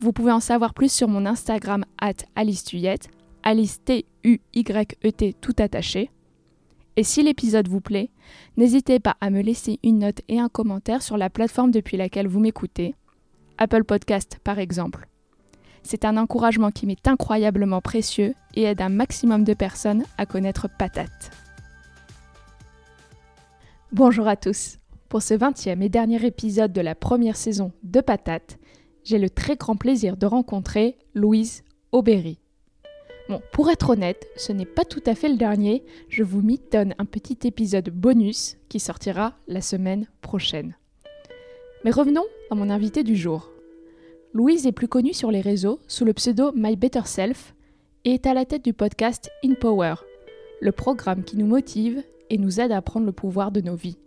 Vous pouvez en savoir plus sur mon Instagram at Alice Tuyette, Alice T-U-Y-E-T tout attaché. Et si l'épisode vous plaît, n'hésitez pas à me laisser une note et un commentaire sur la plateforme depuis laquelle vous m'écoutez, Apple Podcast par exemple. C'est un encouragement qui m'est incroyablement précieux et aide un maximum de personnes à connaître Patate. Bonjour à tous. Pour ce 20e et dernier épisode de la première saison de Patate, j'ai le très grand plaisir de rencontrer Louise Aubéry. Bon, pour être honnête, ce n'est pas tout à fait le dernier, je vous donne un petit épisode bonus qui sortira la semaine prochaine. Mais revenons à mon invité du jour. Louise est plus connue sur les réseaux sous le pseudo My Better Self et est à la tête du podcast In Power, le programme qui nous motive et nous aide à prendre le pouvoir de nos vies.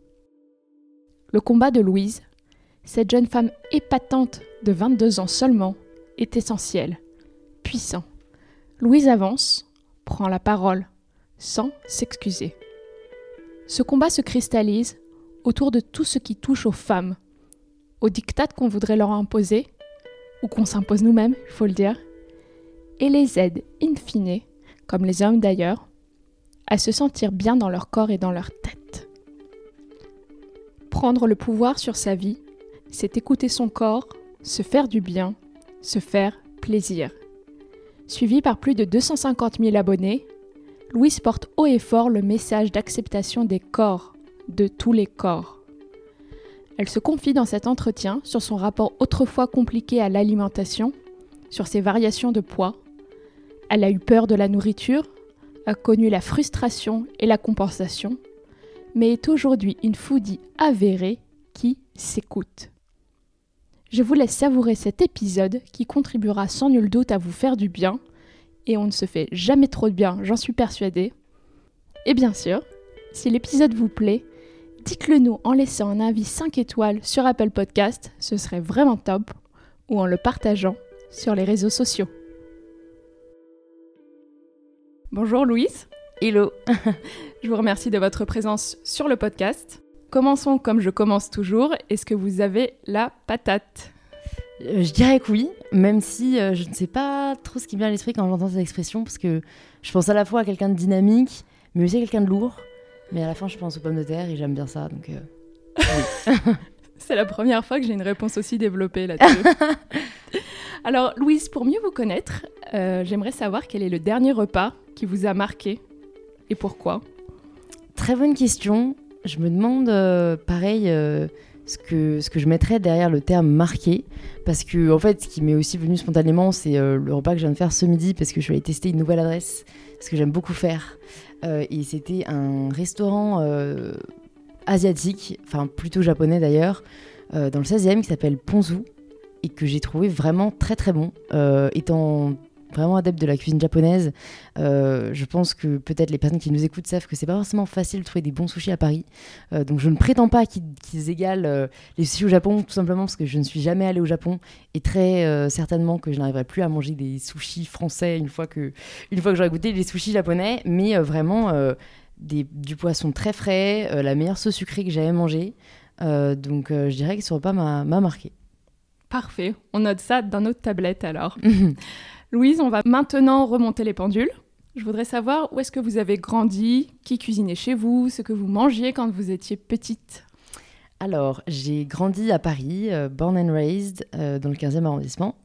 Le combat de Louise, cette jeune femme épatante de 22 ans seulement, est essentiel, puissant. Louise avance, prend la parole, sans s'excuser. Ce combat se cristallise autour de tout ce qui touche aux femmes, aux dictats qu'on voudrait leur imposer, ou qu'on s'impose nous-mêmes, il faut le dire, et les aide, in fine, comme les hommes d'ailleurs, à se sentir bien dans leur corps et dans leur tête. Prendre le pouvoir sur sa vie, c'est écouter son corps, se faire du bien, se faire plaisir. Suivi par plus de 250 000 abonnés, Louise porte haut et fort le message d'acceptation des corps, de tous les corps. Elle se confie dans cet entretien sur son rapport autrefois compliqué à l'alimentation, sur ses variations de poids. Elle a eu peur de la nourriture, a connu la frustration et la compensation, mais est aujourd'hui une foodie avérée qui s'écoute. Je vous laisse savourer cet épisode qui contribuera sans nul doute à vous faire du bien, et on ne se fait jamais trop de bien, j'en suis persuadée. Et bien sûr, si l'épisode vous plaît, dites-le nous en laissant un avis 5 étoiles sur Apple Podcast, ce serait vraiment top, ou en le partageant sur les réseaux sociaux. Bonjour Louise. Hello. je vous remercie de votre présence sur le podcast. Commençons comme je commence toujours. Est-ce que vous avez la patate? Euh, Je dirais que oui, même si euh, je ne sais pas trop ce qui me vient à l'esprit quand j'entends cette expression, parce que je pense à la fois à quelqu'un de dynamique, mais aussi à quelqu'un de lourd. Mais à la fin, je pense aux pommes de terre et j'aime bien ça, donc euh, C'est la première fois que j'ai une réponse aussi développée là-dessus. Alors, Louise, pour mieux vous connaître, j'aimerais savoir quel est le dernier repas qui vous a marqué et pourquoi? Très bonne question je me demande, euh, pareil, euh, ce, que, je mettrais derrière le terme marqué. Parce que, en fait, ce qui m'est aussi venu spontanément, c'est euh, le repas que je viens de faire ce midi, parce que je suis allée tester une nouvelle adresse, ce que j'aime beaucoup faire. et c'était un restaurant asiatique, enfin plutôt japonais d'ailleurs, dans le 16e, qui s'appelle Ponzu, et que j'ai trouvé vraiment très très bon. étant vraiment adepte de la cuisine japonaise. Euh, je pense que peut-être les personnes qui nous écoutent savent que c'est pas forcément facile de trouver des bons sushis à Paris. Euh, donc je ne prétends pas qu'ils égalent euh, les sushis au Japon, tout simplement parce que je ne suis jamais allée au Japon et très certainement que je n'arriverai plus à manger des sushis français une fois que, une fois que j'aurai goûté les sushis japonais. Mais vraiment des, du poisson très frais, la meilleure sauce sucrée que j'avais mangée. donc je dirais que ce repas m'a marqué. Parfait, on note ça dans notre tablette alors. Louise, on va maintenant remonter les pendules. Je voudrais savoir où est-ce que vous avez grandi, qui cuisinait chez vous, ce que vous mangiez quand vous étiez petite. Alors, j'ai grandi à Paris, euh, born and raised, euh, dans le 15e arrondissement.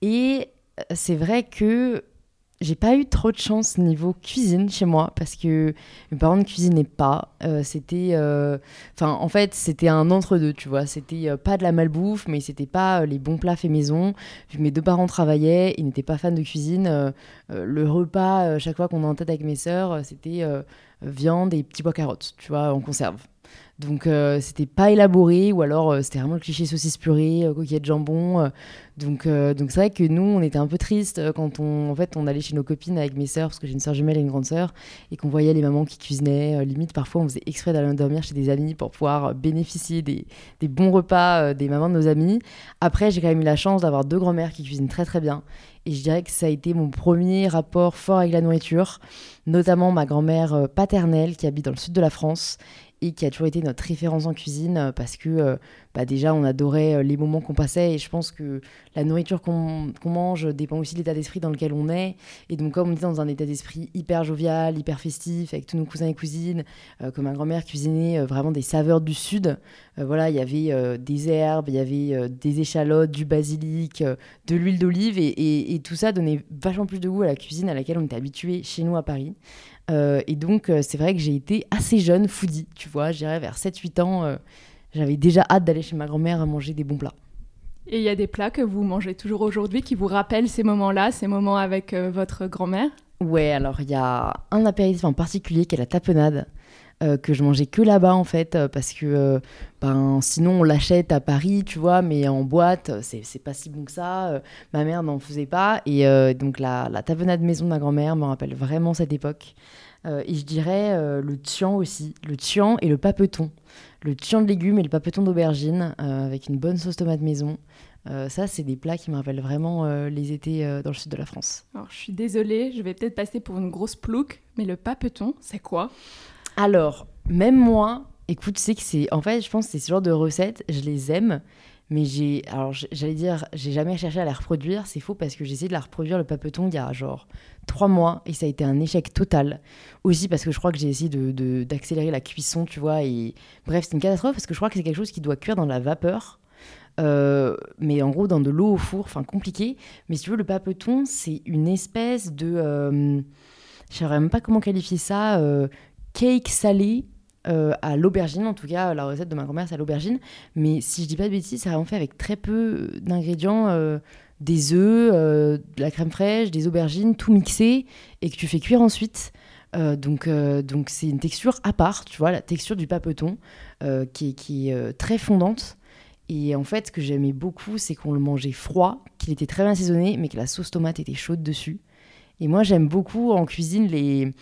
Et euh, c'est vrai que j'ai pas eu trop de chance niveau cuisine chez moi parce que mes parents ne cuisinaient pas. Euh, c'était, euh, en fait, c'était un entre-deux, tu vois. C'était euh, pas de la malbouffe, mais c'était pas les bons plats faits maison. mes deux parents travaillaient, ils n'étaient pas fans de cuisine. le repas, chaque fois qu'on est en tête avec mes sœurs, c'était viande et petits pois carottes, tu vois, en conserve. Donc c'était pas élaboré ou alors c'était vraiment le cliché saucisse purée, coquillette jambon. donc donc c'est vrai que nous on était un peu triste quand on en fait on allait chez nos copines avec mes sœurs parce que j'ai une sœur jumelle et une grande sœur et qu'on voyait les mamans qui cuisinaient. limite parfois on faisait exprès d'aller dormir chez des amis pour pouvoir bénéficier des, des bons repas des mamans de nos amis. Après j'ai quand même eu la chance d'avoir deux grand-mères qui cuisinent très très bien et je dirais que ça a été mon premier rapport fort avec la nourriture, notamment ma grand-mère euh, paternelle qui habite dans le sud de la France et qui a toujours été notre référence en cuisine euh, parce que euh, bah déjà on adorait les moments qu'on passait et je pense que la nourriture qu'on mange dépend aussi de l'état d'esprit dans lequel on est et donc comme on était dans un état d'esprit hyper jovial, hyper festif avec tous nos cousins et cousines, comme ma grand-mère cuisinait vraiment des saveurs du sud, voilà il y avait des herbes, il y avait des échalotes, du basilic, de l'huile d'olive et, et, tout ça donnait vachement plus de goût à la cuisine à laquelle on était habitué chez nous à Paris. Euh, et donc, euh, c'est vrai que j'ai été assez jeune foodie, tu vois, j'irais vers 7-8 ans. Euh, j'avais déjà hâte d'aller chez ma grand-mère à manger des bons plats. Et il y a des plats que vous mangez toujours aujourd'hui qui vous rappellent ces moments-là, ces moments avec votre grand-mère? Ouais, alors il y a un apéritif en particulier qui est la tapenade. Que je mangeais que là-bas en fait parce que ben sinon on l'achète à Paris tu vois mais en boîte c'est pas si bon que ça ma mère n'en faisait pas et donc la, la tapenade maison de ma grand-mère me rappelle vraiment cette époque euh, et je dirais euh, le tian aussi, le tian et le papeton. Le tian de légumes et le papeton d'aubergine euh, avec une bonne sauce tomate maison. ça, c'est des plats qui me rappellent vraiment les étés dans le sud de la France. Alors, je suis désolée, je vais peut-être passer pour une grosse plouque, mais le papeton, c'est quoi? Alors, même moi, écoute, c'est que c'est. En fait, je pense que c'est ce genre de recettes, je les aime, mais j'ai, alors j'allais dire, j'ai jamais cherché à la reproduire. C'est faux parce que j'ai essayé de la reproduire le papeton il y a genre trois mois et ça a été un échec total. Aussi parce que je crois que j'ai essayé de, d'accélérer la cuisson, tu vois. Et bref, c'est une catastrophe parce que je crois que c'est quelque chose qui doit cuire dans la vapeur. Euh, mais en gros dans de l'eau au four, enfin compliqué. Mais si tu veux, le papeton, c'est une espèce de. Euh, je ne sais même pas comment qualifier ça. Euh, cake salé euh, à l'aubergine, en tout cas la recette de ma grand-mère c'est à l'aubergine, mais si je dis pas de bêtises, c'est vraiment fait avec très peu d'ingrédients, euh, des œufs, euh, de la crème fraîche, des aubergines, tout mixé et que tu fais cuire ensuite. donc donc c'est une texture à part, tu vois, la texture du papeton qui est, qui est très fondante. Et en fait, ce que j'aimais beaucoup, c'est qu'on le mangeait froid, qu'il était très bien assaisonné, mais que la sauce tomate était chaude dessus. Et moi, j'aime beaucoup en cuisine les,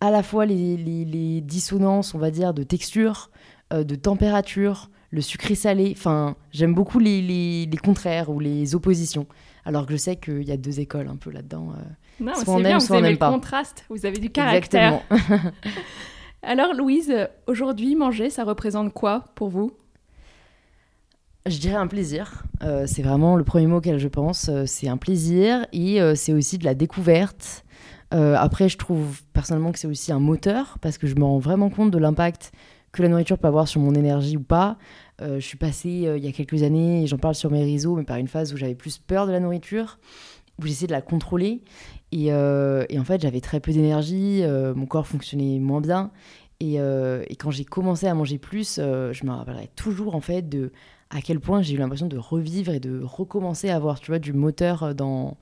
à la fois les, dissonances, on va dire, de texture, euh, de température, le sucré-salé. Enfin, j'aime beaucoup les, contraires ou les oppositions. Alors que je sais qu'il y a deux écoles un peu là-dedans. Euh, non, c'est bien, vous avez le contraste, vous avez du caractère. Exactement. Alors, Louise, aujourd'hui, manger, ça représente quoi pour vous? Je dirais un plaisir. Euh, c'est vraiment le premier mot auquel je pense. c'est un plaisir et c'est aussi de la découverte. Euh, après, je trouve personnellement que c'est aussi un moteur parce que je me rends vraiment compte de l'impact que la nourriture peut avoir sur mon énergie ou pas. Euh, je suis passée euh, il y a quelques années, et j'en parle sur mes réseaux, mais par une phase où j'avais plus peur de la nourriture, où j'essayais de la contrôler. Et, en fait, j'avais très peu d'énergie, mon corps fonctionnait moins bien. Et, et quand j'ai commencé à manger plus, je me rappellerai toujours en fait de à quel point j'ai eu l'impression de revivre et de recommencer à avoir tu vois, du moteur dans,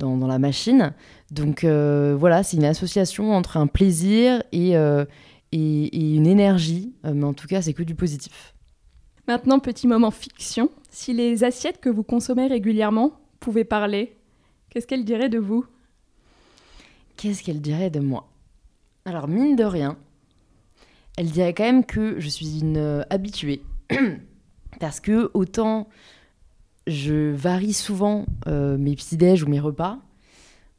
dans, la machine. Donc euh, voilà, c'est une association entre un plaisir et, euh, et, une énergie, euh, mais en tout cas, c'est que du positif. Maintenant, petit moment fiction. Si les assiettes que vous consommez régulièrement pouvaient parler, qu'est-ce qu'elles diraient de vous? Qu'est-ce qu'elles diraient de moi? Alors, mine de rien, elle dirait quand même que je suis une habituée. Parce que autant je varie souvent euh, mes petits-déj ou mes repas.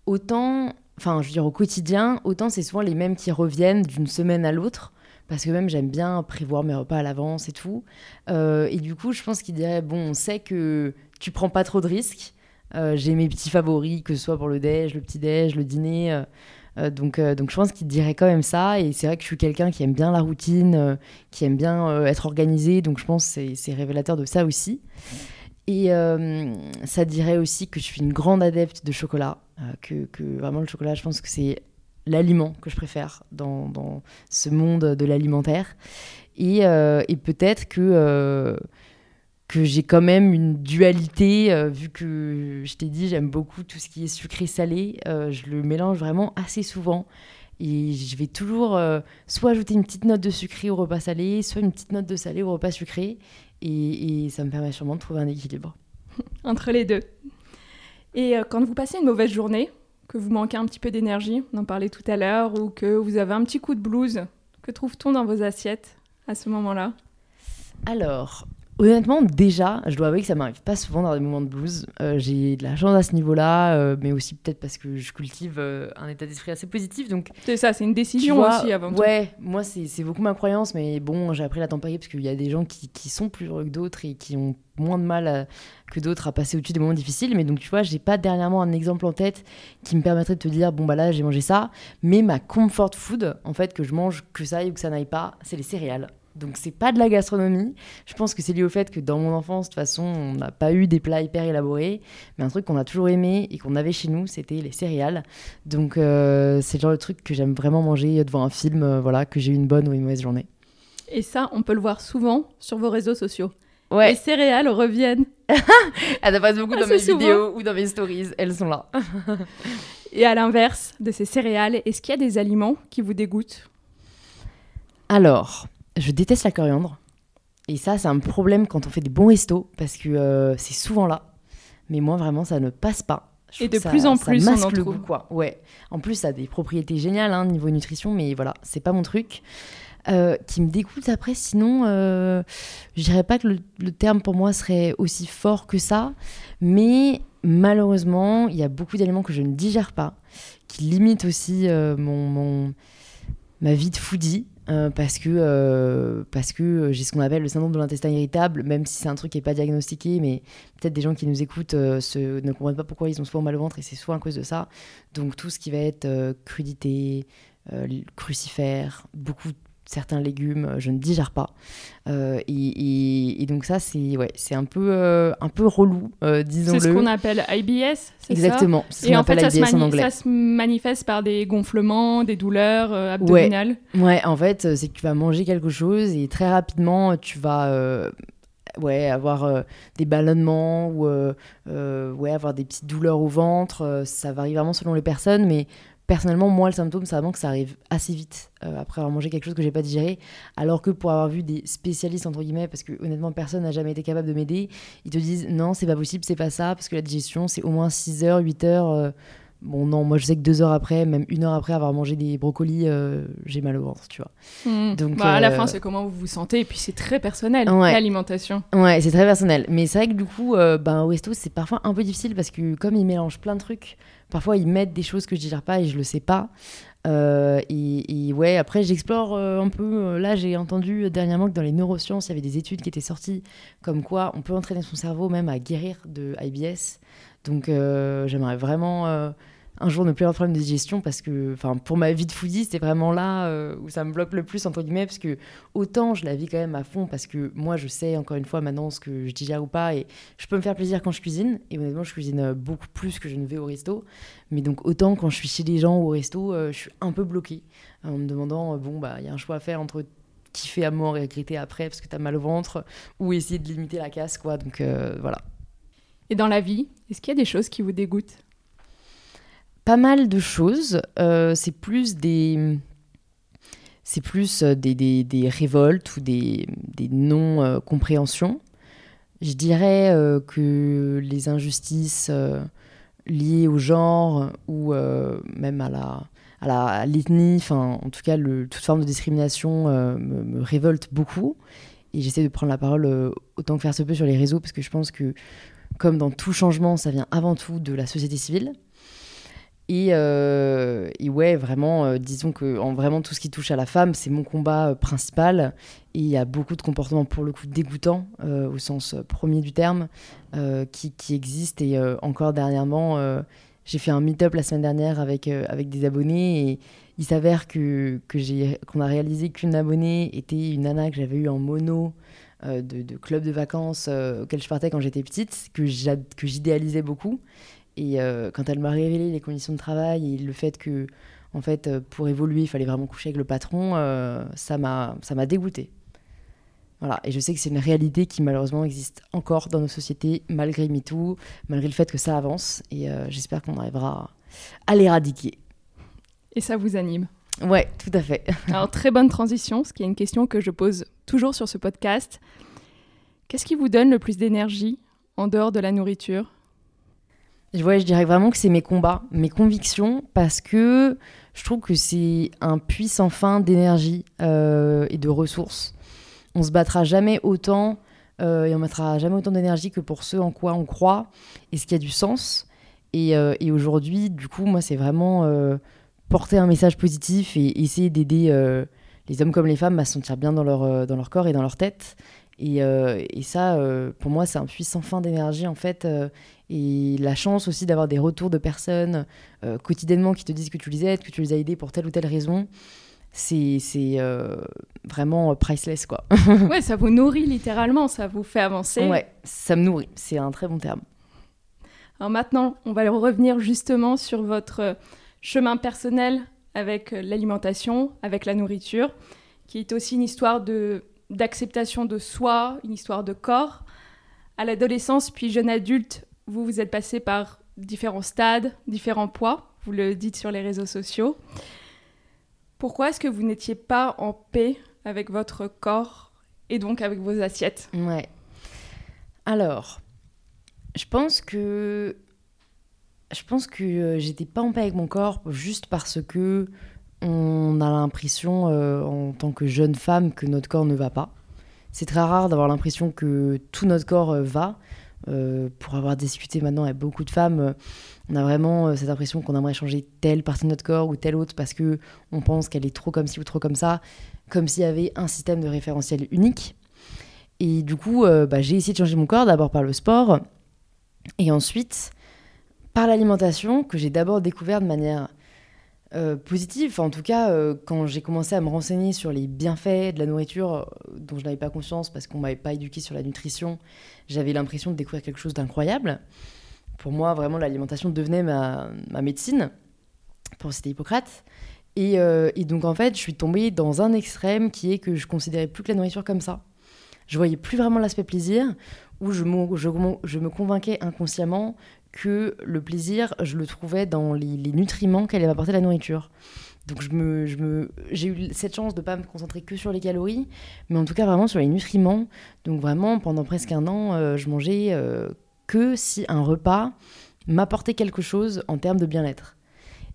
Autant, enfin, je veux dire au quotidien, autant c'est souvent les mêmes qui reviennent d'une semaine à l'autre. Parce que même j'aime bien prévoir mes repas à l'avance et tout. Euh, et du coup, je pense qu'il dirait bon, on sait que tu prends pas trop de risques. Euh, j'ai mes petits favoris, que ce soit pour le déj, le petit-déj, le dîner. donc, donc je pense qu'il dirait quand même ça. Et c'est vrai que je suis quelqu'un qui aime bien la routine, qui aime bien être organisé. Donc je pense que c'est révélateur de ça aussi. Et euh, ça dirait aussi que je suis une grande adepte de chocolat, euh, que, vraiment le chocolat, je pense que c'est l'aliment que je préfère dans, ce monde de l'alimentaire. Et, euh, et peut-être que, que j'ai quand même une dualité, vu que je t'ai dit, j'aime beaucoup tout ce qui est sucré-salé. je le mélange vraiment assez souvent. Et je vais toujours soit ajouter une petite note de sucré au repas salé, soit une petite note de salé au repas sucré. Et, et ça me permet sûrement de trouver un équilibre. Entre les deux. Et euh, quand vous passez une mauvaise journée, que vous manquez un petit peu d'énergie, on en parlait tout à l'heure, ou que vous avez un petit coup de blues, que trouve-t-on dans vos assiettes à ce moment-là? Alors, Honnêtement, déjà, je dois avouer que ça m'arrive pas souvent dans des moments de blues. Euh, j'ai de la chance à ce niveau-là, euh, mais aussi peut-être parce que je cultive euh, un état d'esprit assez positif. Donc c'est ça, c'est une décision aussi avant tout. Ouais, moi c'est beaucoup ma croyance, mais bon, j'ai appris la température parce qu'il y a des gens qui, qui sont plus heureux que d'autres et qui ont moins de mal que d'autres à passer au-dessus des moments difficiles. Mais donc tu vois, j'ai pas dernièrement un exemple en tête qui me permettrait de te dire bon bah là j'ai mangé ça, mais ma comfort food, en fait que je mange que ça aille ou que ça n'aille pas, c'est les céréales. Donc c'est pas de la gastronomie. Je pense que c'est lié au fait que dans mon enfance, de toute façon, on n'a pas eu des plats hyper élaborés, mais un truc qu'on a toujours aimé et qu'on avait chez nous, c'était les céréales. Donc euh, c'est le genre de truc que j'aime vraiment manger devant un film, euh, voilà, que j'ai eu une bonne ou une mauvaise journée. Et ça, on peut le voir souvent sur vos réseaux sociaux. Ouais. Les céréales reviennent. Elles apparaissent beaucoup dans mes vidéos ou dans mes stories. Elles sont là. et à l'inverse de ces céréales, est-ce qu'il y a des aliments qui vous dégoûtent? Alors, je déteste la coriandre. Et ça, c'est un problème quand on fait des bons restos, parce que euh, c'est souvent là. Mais moi, vraiment, ça ne passe pas. et de plus en plus, ça masque on en le goût, quoi. Ouais. En plus, ça a des propriétés géniales, hein, niveau nutrition, mais voilà, c'est pas mon truc. Euh, qui me dégoûte après, sinon, euh, je dirais pas que le, terme pour moi serait aussi fort que ça, mais malheureusement, il y a beaucoup d'éléments que je ne digère pas, qui limitent aussi euh, mon, mon, ma vie de foodie. Euh, parce que, euh, que euh, j'ai ce qu'on appelle le syndrome de l'intestin irritable, même si c'est un truc qui n'est pas diagnostiqué, mais peut-être des gens qui nous écoutent ne comprennent pas pourquoi ils ont souvent mal au ventre et c'est souvent à cause de ça. Donc tout ce qui va être crudité, crucifère, beaucoup certains légumes, euh, je ne digère pas. Euh, et, donc ça, c'est ouais, c'est un peu euh, un peu relou, disons-le. C'est ce qu'on appelle IBS, c'est Exactement. Ça et en fait, ça, se en anglais. ça se manifeste par des gonflements, des douleurs abdominales. Ouais. en fait, c'est que tu vas manger quelque chose et très rapidement, tu vas ouais, avoir des ballonnements ou ouais, avoir des petites douleurs au ventre. ça varie vraiment selon les personnes, mais personnellement, moi, le symptôme, c'est vraiment que ça arrive assez vite euh, après avoir mangé quelque chose que j'ai pas digéré. Alors que pour avoir vu des spécialistes, entre guillemets, parce que honnêtement, personne n'a jamais été capable de m'aider, ils te disent non, c'est pas possible, c'est pas ça, parce que la digestion, c'est au moins 6 heures, 8 heures. Euh. bon, non, moi, je sais que deux heures après, même une heure après avoir mangé des brocolis, euh, j'ai mal au ventre, tu vois. Mmh. Donc, bah, à la fin, c'est comment vous vous sentez, et puis c'est très personnel, l'alimentation. Ouais, c'est très personnel. Mais c'est vrai que du coup, ben, au resto, c'est parfois un peu difficile parce que comme ils mélangent plein de trucs, Parfois, ils mettent des choses que je digère pas et je le sais pas. Euh, et, ouais, après, j'explore euh, un peu. Là, j'ai entendu dernièrement que dans les neurosciences, il y avait des études qui étaient sorties comme quoi on peut entraîner son cerveau même à guérir de IBS. Donc, euh, j'aimerais vraiment un jour ne plus avoir de problème de digestion parce que, enfin, pour ma vie de foodie, c'est vraiment là euh, où ça me bloque le plus, entre guillemets, parce que autant je la vis quand même à fond parce que moi, je sais encore une fois maintenant ce que je digère ou pas et je peux me faire plaisir quand je cuisine. Et honnêtement, je cuisine beaucoup plus que je ne vais au resto. Mais donc, autant quand je suis chez des gens ou au resto, euh, je suis un peu bloquée en me demandant, euh, bon, bah, il y a un choix à faire entre kiffer à mort et regretter après parce que tu as mal au ventre ou essayer de limiter la casse, quoi. Donc, voilà. Et dans la vie, est-ce qu'il y a des choses qui vous dégoûtent? Pas mal de choses. Euh, c'est plus des c'est plus euh, des, révoltes ou des, non-compréhensions. Je dirais euh, que les injustices liées au genre ou même à la à l'ethnie, enfin en tout cas toute forme de discrimination me, me, révolte beaucoup. Et j'essaie de prendre la parole autant que faire se peut sur les réseaux parce que je pense que comme dans tout changement, ça vient avant tout de la société civile. Euh, et, ouais, vraiment, euh, disons que en vraiment tout ce qui touche à la femme, c'est mon combat euh, principal. Et il y a beaucoup de comportements pour le coup dégoûtants, au sens premier du terme, qui, qui, existent. Et encore dernièrement, j'ai fait un meet-up la semaine dernière avec, avec des abonnés. Et il s'avère que, que qu'on a réalisé qu'une abonnée était une nana que j'avais eue en mono. De, de, club de vacances auquel je partais quand j'étais petite, que j'idéalisais beaucoup. Et euh, quand elle m'a révélé les conditions de travail et le fait que, en fait, euh, pour évoluer, il fallait vraiment coucher avec le patron, euh, ça m'a dégoûté. Voilà, et je sais que c'est une réalité qui malheureusement existe encore dans nos sociétés, malgré MeToo, malgré le fait que ça avance, et j'espère qu'on arrivera à l'éradiquer. Et ça vous anime Ouais, tout à fait. Alors, très bonne transition, ce qui est une question que je pose toujours sur ce podcast. Qu'est-ce qui vous donne le plus d'énergie en dehors de la nourriture? Je, je dirais vraiment que c'est mes combats, mes convictions, parce que je trouve que c'est un puits sans fin d'énergie euh, et de ressources. On se battra jamais autant euh, et on mettra jamais autant d'énergie que pour ce en quoi on croit et ce qui a du sens. Et, euh, aujourd'hui, du coup, moi, c'est vraiment porter un message positif et essayer d'aider les hommes comme les femmes à se sentir bien dans leur, dans leur corps et dans leur tête. Et, et ça, pour moi, c'est un puits sans fin d'énergie, en fait, et la chance aussi d'avoir des retours de personnes euh, quotidiennement qui te disent que tu les aides, que tu les as aidés pour telle ou telle raison, c'est euh, vraiment priceless quoi. ouais, ça vous nourrit littéralement, ça vous fait avancer. Ouais, ça me nourrit, c'est un très bon terme. Alors maintenant, on va revenir justement sur votre chemin personnel avec l'alimentation, avec la nourriture, qui est aussi une histoire de d'acceptation de soi, une histoire de corps. À l'adolescence puis jeune adulte, vous, vous êtes passé par différents stades, différents poids, vous le dites sur les réseaux sociaux. Pourquoi est-ce que vous n'étiez pas en paix avec votre corps et donc avec vos assiettes? Ouais. Alors, je pense que je pense que euh, j'étais pas en paix avec mon corps juste parce que on a l'impression euh, en tant que jeune femme que notre corps ne va pas. C'est très rare d'avoir l'impression que tout notre corps euh, va. Euh, pour avoir discuté maintenant avec beaucoup de femmes, euh, on a vraiment euh, cette impression qu'on aimerait changer telle partie de notre corps ou telle autre parce que on pense qu'elle est trop comme ci ou trop comme ça, comme s'il y avait un système de référentiel unique. Et du coup, bah, j'ai essayé de changer mon corps d'abord par le sport et ensuite par l'alimentation que j'ai d'abord découvert de manière euh, positive. en tout cas, euh, quand j'ai commencé à me renseigner sur les bienfaits de la nourriture euh, dont je n'avais pas conscience parce qu'on m'avait pas éduqué sur la nutrition, j'avais l'impression de découvrir quelque chose d'incroyable. Pour moi, vraiment, l'alimentation devenait ma, médecine, pour citer Hippocrate. Et, et, donc, en fait, je suis tombée dans un extrême qui est que je considérais plus que la nourriture comme ça. Je voyais plus vraiment l'aspect plaisir, où je, me convainquais inconsciemment que le plaisir, je le trouvais dans les, nutriments qu'elle allait m'apporter la nourriture. Donc j'ai eu cette chance de ne pas me concentrer que sur les calories, mais en tout cas vraiment sur les nutriments. Donc vraiment, pendant presque un an, euh, je mangeais euh, que si un repas m'apportait quelque chose en termes de bien-être.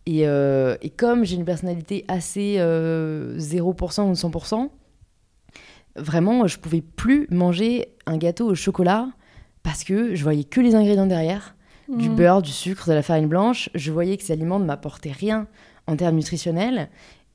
Et, euh, et comme j'ai une personnalité assez 0% ou 100%, vraiment, je pouvais plus manger un gâteau au chocolat parce que je voyais que les ingrédients derrière du mm. beurre, du sucre, de la farine blanche. Je voyais que ces aliments ne m'apportaient rien en termes nutritionnels.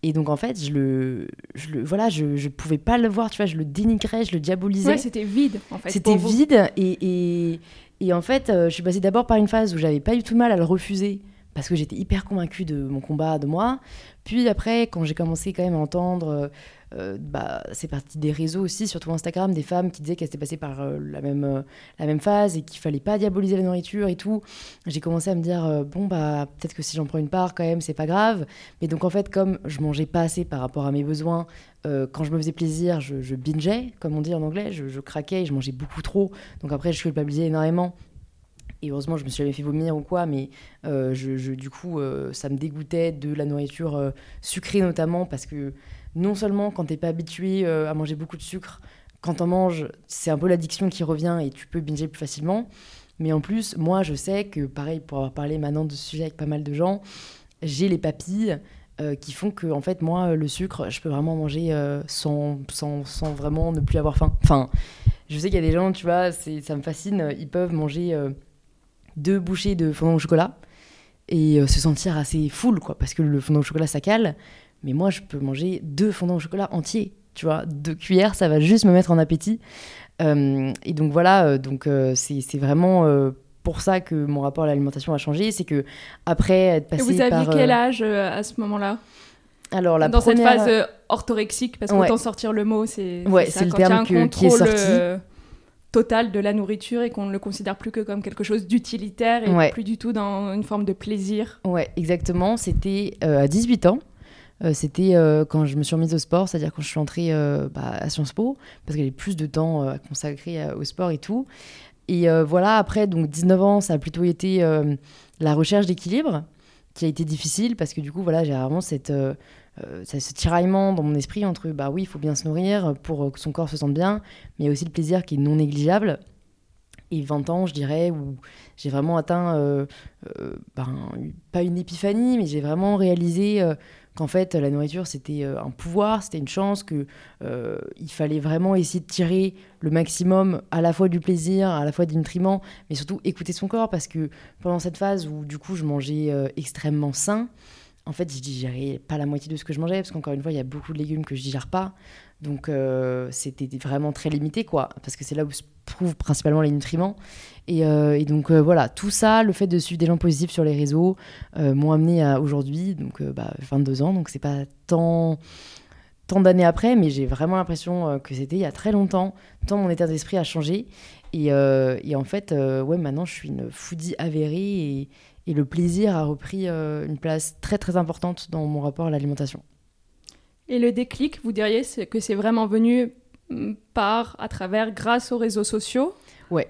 Et donc en fait, je le, je le voilà, je, je pouvais pas le voir, tu vois, je le dénigrais, je le diabolisais. Ouais, c'était vide en fait. C'était vide et, et, et, en fait, euh, je suis passée d'abord par une phase où j'avais pas du tout mal à le refuser parce que j'étais hyper convaincue de mon combat, de moi. Puis après, quand j'ai commencé quand même à entendre euh, bah, c'est parti des réseaux aussi, surtout Instagram, des femmes qui disaient qu'elles étaient passées par euh, la, même, euh, la même phase et qu'il fallait pas diaboliser la nourriture et tout. J'ai commencé à me dire, bon, bah, peut-être que si j'en prends une part, quand même, c'est pas grave. Mais donc, en fait, comme je mangeais pas assez par rapport à mes besoins, quand je me faisais plaisir, je, bingeais, comme on dit en anglais, je, craquais, je mangeais beaucoup trop. Donc après, je culpabilisais énormément. Et heureusement, je me suis jamais fait vomir ou quoi, mais je, du coup, ça me dégoûtait de la nourriture sucrée notamment parce que non seulement quand t'es pas habitué euh, à manger beaucoup de sucre, quand t'en manges, c'est un peu l'addiction qui revient et tu peux binger plus facilement. Mais en plus, moi, je sais que, pareil, pour avoir parlé maintenant de ce sujet avec pas mal de gens, j'ai les papilles euh, qui font que, en fait, moi, le sucre, je peux vraiment manger euh, sans, sans, sans, vraiment ne plus avoir faim. Enfin, je sais qu'il y a des gens, tu vois, ça me fascine, ils peuvent manger deux bouchées de fondant au chocolat et se sentir assez full, quoi, parce que le fondant au chocolat, ça cale. Mais moi, je peux manger deux fondants au chocolat entiers. Tu vois, deux cuillères, ça va juste me mettre en appétit. Euh, et donc voilà, euh, donc euh, c'est vraiment pour ça que mon rapport à l'alimentation a changé. C'est que après être passé et vous aviez quel âge à ce moment-là? Alors, la Dans cette phase orthorexique, parce qu'autant sortir le mot, c'est ouais, c'est le terme qui est sorti. total de la nourriture et qu'on ne le considère plus que comme quelque chose d'utilitaire et plus du tout dans une forme de plaisir. Ouais, exactement. C'était à 18 ans. Euh, c'était euh, quand je me suis remise au sport, c'est-à-dire quand je suis entrée euh, bah, à Sciences Po, parce qu'il y plus de temps à consacrer au sport et tout. Et voilà, après, donc 19 ans, ça a plutôt été la recherche d'équilibre qui a été difficile parce que du coup, voilà, j'ai vraiment cette ce tiraillement dans mon esprit entre bah oui, il faut bien se nourrir pour que son corps se sente bien, mais il y a aussi le plaisir qui est non négligeable. Et 20 ans, je dirais, où j'ai vraiment atteint, ben, pas une épiphanie, mais j'ai vraiment réalisé qu'en fait la nourriture c'était euh, un pouvoir, c'était une chance, que euh, il fallait vraiment essayer de tirer le maximum à la fois du plaisir, à la fois des nutriments, mais surtout écouter son corps. Parce que pendant cette phase où du coup je mangeais euh, extrêmement sain, en fait je digérais pas la moitié de ce que je mangeais parce qu'encore une fois il y a beaucoup de légumes que je digère pas, donc c'était vraiment très limité quoi, parce que c'est là où se trouvent principalement les nutriments. Euh, et, donc euh, voilà, tout ça, le fait de suivre des gens positifs sur les réseaux, euh, m'ont amené à aujourd'hui, donc bah, 22 ans, donc c'est pas tant, tant d'années après, mais j'ai vraiment l'impression que c'était il y a très longtemps, tant mon état d'esprit a changé. Et, et en fait, ouais, maintenant je suis une foodie avérée et, et le plaisir a repris une place très très importante dans mon rapport à l'alimentation. Et le déclic, vous diriez que c'est vraiment venu mm, par, à travers, grâce aux réseaux sociaux? Ouais,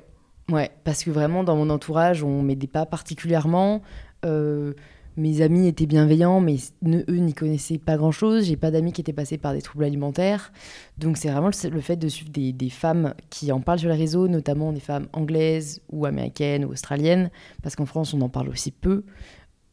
Ouais, parce que vraiment, dans mon entourage, on m'aidait pas particulièrement. Euh, mes amis étaient bienveillants, mais eux n'y connaissaient pas grand-chose. J'ai pas d'amis qui étaient passés par des troubles alimentaires. Donc c'est vraiment le, fait de suivre des, femmes qui en parlent sur les réseaux, notamment des femmes anglaises ou américaines ou australiennes, parce qu'en France, on en parle aussi peu.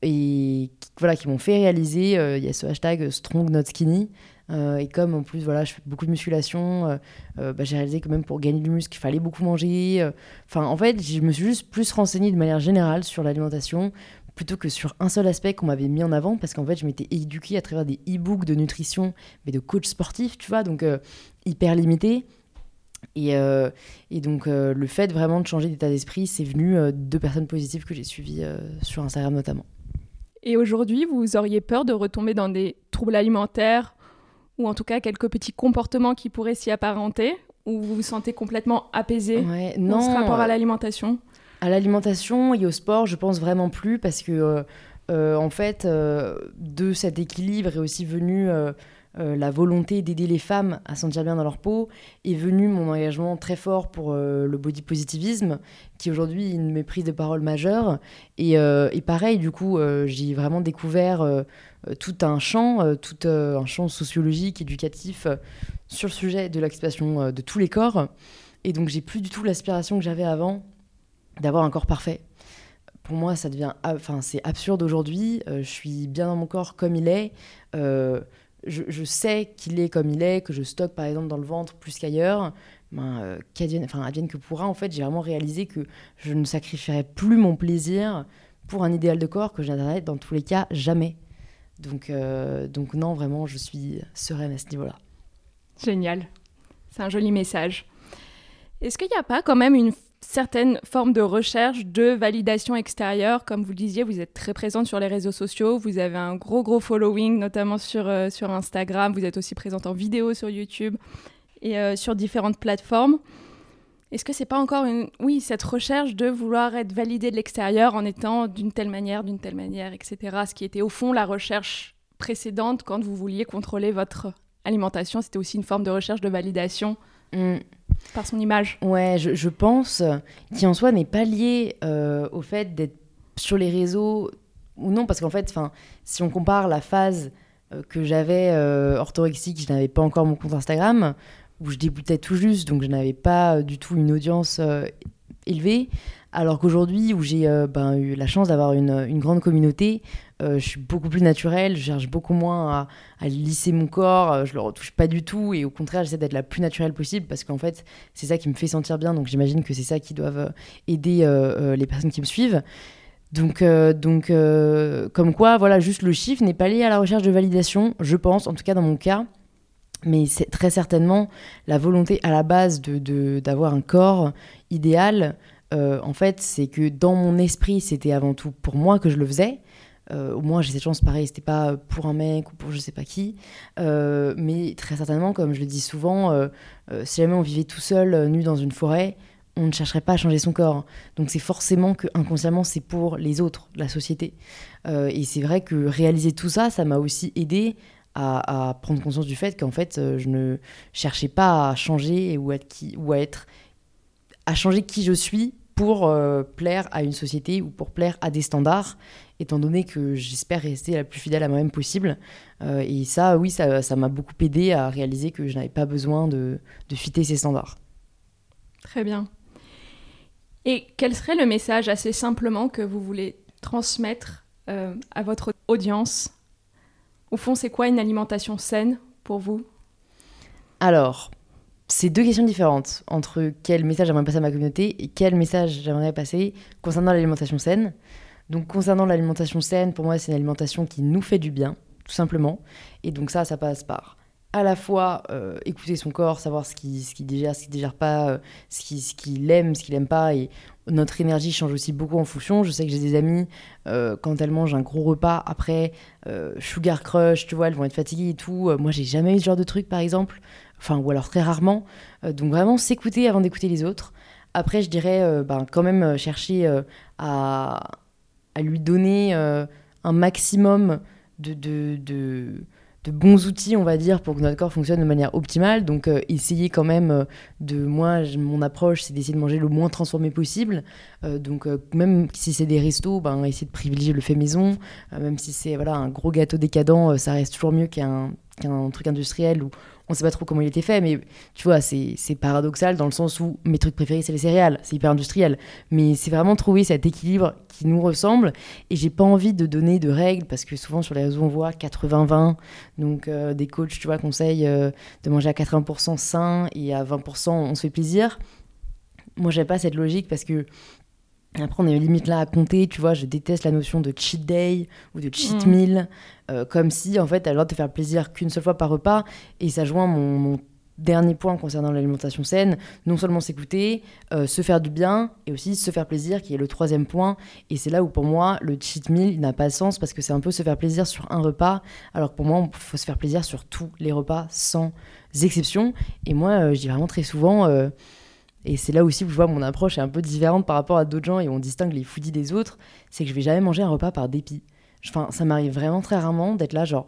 Et voilà, qui m'ont fait réaliser, euh, il y a ce hashtag Strong Not Skinny, euh, et comme en plus, voilà, je fais beaucoup de musculation, euh, euh, bah, j'ai réalisé que même pour gagner du muscle, il fallait beaucoup manger. Enfin, en fait, je me suis juste plus renseignée de manière générale sur l'alimentation plutôt que sur un seul aspect qu'on m'avait mis en avant, parce qu'en fait, je m'étais éduquée à travers des e-books de nutrition, mais de coach sportif, tu vois, donc hyper limité. Et, et, donc, le fait vraiment de changer d'état d'esprit, c'est venu de personnes positives que j'ai suivies sur Instagram notamment. Et aujourd'hui, vous auriez peur de retomber dans des troubles alimentaires ou en tout cas quelques petits comportements qui pourraient s'y apparenter ou vous vous sentez complètement apaisé dans ce rapport à l'alimentation? À l'alimentation et au sport, je pense vraiment plus parce que euh, euh, en fait, euh, de cet équilibre est aussi venu euh, la volonté d'aider les femmes à sentir bien dans leur peau est venu mon engagement très fort pour euh, le body positivisme, qui aujourd'hui est une méprise de parole majeure. Et, euh, pareil, du coup, j'ai vraiment découvert tout un champ, tout un champ sociologique, éducatif sur le sujet de l'acceptation de tous les corps. Et donc, j'ai plus du tout l'aspiration que j'avais avant d'avoir un corps parfait pour moi, ça devient, enfin, c'est absurde aujourd'hui. je suis bien dans mon corps comme il est je, sais qu'il est comme il est, que je stocke par exemple dans le ventre plus qu'ailleurs, ben, euh, qu'advienne, enfin, que pourra, en fait, j'ai vraiment réalisé que je ne sacrifierais plus mon plaisir pour un idéal de corps que je n'atteindrais dans tous les cas jamais. Donc, euh, donc non, vraiment, je suis sereine à ce niveau-là. Génial. C'est un joli message. Est-ce qu'il n'y a pas quand même une certaines formes de recherche de validation extérieure. Comme vous le disiez, vous êtes très présente sur les réseaux sociaux, vous avez un gros gros following, notamment sur, euh, sur Instagram, vous êtes aussi présente en vidéo sur YouTube et euh, sur différentes plateformes. Est-ce que c'est pas encore une, oui, cette recherche de vouloir être validé de l'extérieur en étant d'une telle manière, d'une telle manière, etc. Ce qui était au fond la recherche précédente quand vous vouliez contrôler votre alimentation, c'était aussi une forme de recherche de validation. Mmh par son image. Ouais, je, pense qui en soi n'est pas lié euh, au fait d'être sur les réseaux ou non, parce qu'en fait, si on compare la phase euh, que j'avais euh, orthorexique, je n'avais pas encore mon compte Instagram, où je débutais tout juste, donc je n'avais pas du tout une audience élevée, alors qu'aujourd'hui, où j'ai ben, eu la chance d'avoir une, grande communauté, euh, je suis beaucoup plus naturelle, je cherche beaucoup moins à, lisser mon corps, euh, je le retouche pas du tout et au contraire j'essaie d'être la plus naturelle possible parce qu'en fait c'est ça qui me fait sentir bien donc j'imagine que c'est ça qui doit euh, aider les personnes qui me suivent. Donc, donc comme quoi, voilà, juste le chiffre n'est pas lié à la recherche de validation, je pense, en tout cas dans mon cas. Mais c'est très certainement la volonté à la base de d'avoir un corps idéal. En fait, c'est que dans mon esprit, c'était avant tout pour moi que je le faisais. Euh, au moins j'ai cette chance, pareil, c'était pas pour un mec ou pour je sais pas qui. Euh, mais très certainement, comme je le dis souvent, euh, si jamais on vivait tout seul, nu dans une forêt, on ne chercherait pas à changer son corps. Donc c'est forcément que inconsciemment c'est pour les autres, la société. et c'est vrai que réaliser tout ça, ça m'a aussi aidé à, prendre conscience du fait qu'en fait je ne cherchais pas à changer ou, être qui, ou à être à changer qui je suis pour plaire à une société ou pour plaire à des standards, étant donné que j'espère rester la plus fidèle à moi-même possible. et ça, oui, ça m'a beaucoup aidé à réaliser que je n'avais pas besoin de, de fitter ces standards. Très bien. Et quel serait le message assez simplement que vous voulez transmettre euh, à votre audience? Au fond, c'est quoi une alimentation saine pour vous? Alors, c'est deux questions différentes entre quel message j'aimerais passer à ma communauté et quel message j'aimerais passer concernant l'alimentation saine. Donc concernant l'alimentation saine, pour moi c'est une alimentation qui nous fait du bien, tout simplement. Et donc ça, ça passe par à la fois euh, écouter son corps, savoir ce qu'il ce qui digère, ce qu'il digère pas, euh, ce qu'il ce qu'il aime, ce qu'il aime pas. Et notre énergie change aussi beaucoup en fonction. Je sais que j'ai des amis, euh, quand elles mangent un gros repas, après, sugar crush, tu vois, elles vont être fatiguées et tout. moi, j'ai jamais eu ce genre de truc, par exemple. Enfin, ou alors très rarement. donc vraiment, s'écouter avant d'écouter les autres. Après, je dirais, ben, quand même, chercher à, lui donner un maximum de, bons outils, on va dire, pour que notre corps fonctionne de manière optimale. Donc, euh, essayer quand même euh, de. Moi, mon approche, c'est d'essayer de manger le moins transformé possible. Euh, donc, même si c'est des restos, ben, essayer de privilégier le fait maison. même si c'est voilà, un gros gâteau décadent, ça reste toujours mieux qu'un qu'un truc industriel où on sait pas trop comment il était fait, mais tu vois, c'est paradoxal dans le sens où mes trucs préférés, c'est les céréales, c'est hyper industriel. Mais c'est vraiment trouver cet équilibre qui nous ressemble. Et j'ai pas envie de donner de règles, parce que souvent sur les réseaux, on voit 80-20. Donc euh, des coachs, tu vois, conseillent euh, de manger à 80% sain et à 20%, on se fait plaisir. Moi, j'avais pas cette logique parce que après, on est limite là à compter, tu vois, je déteste la notion de cheat day ou de cheat mm. meal, euh, comme si, en fait, elle le droit de te faire plaisir qu'une seule fois par repas. Et ça joint mon, dernier point concernant l'alimentation saine, non seulement s'écouter, euh, se faire du bien, et aussi se faire plaisir, qui est le troisième point. Et c'est là où, pour moi, le cheat meal n'a pas de sens, parce que c'est un peu se faire plaisir sur un repas, alors que pour moi, il faut se faire plaisir sur tous les repas, sans exception. Et moi, euh, je dis vraiment très souvent et c'est là aussi où je vois mon approche est un peu différente par rapport à d'autres gens et on distingue les foodies des autres, c'est que je vais jamais manger un repas par dépit. Enfin, ça m'arrive vraiment très rarement d'être là, genre,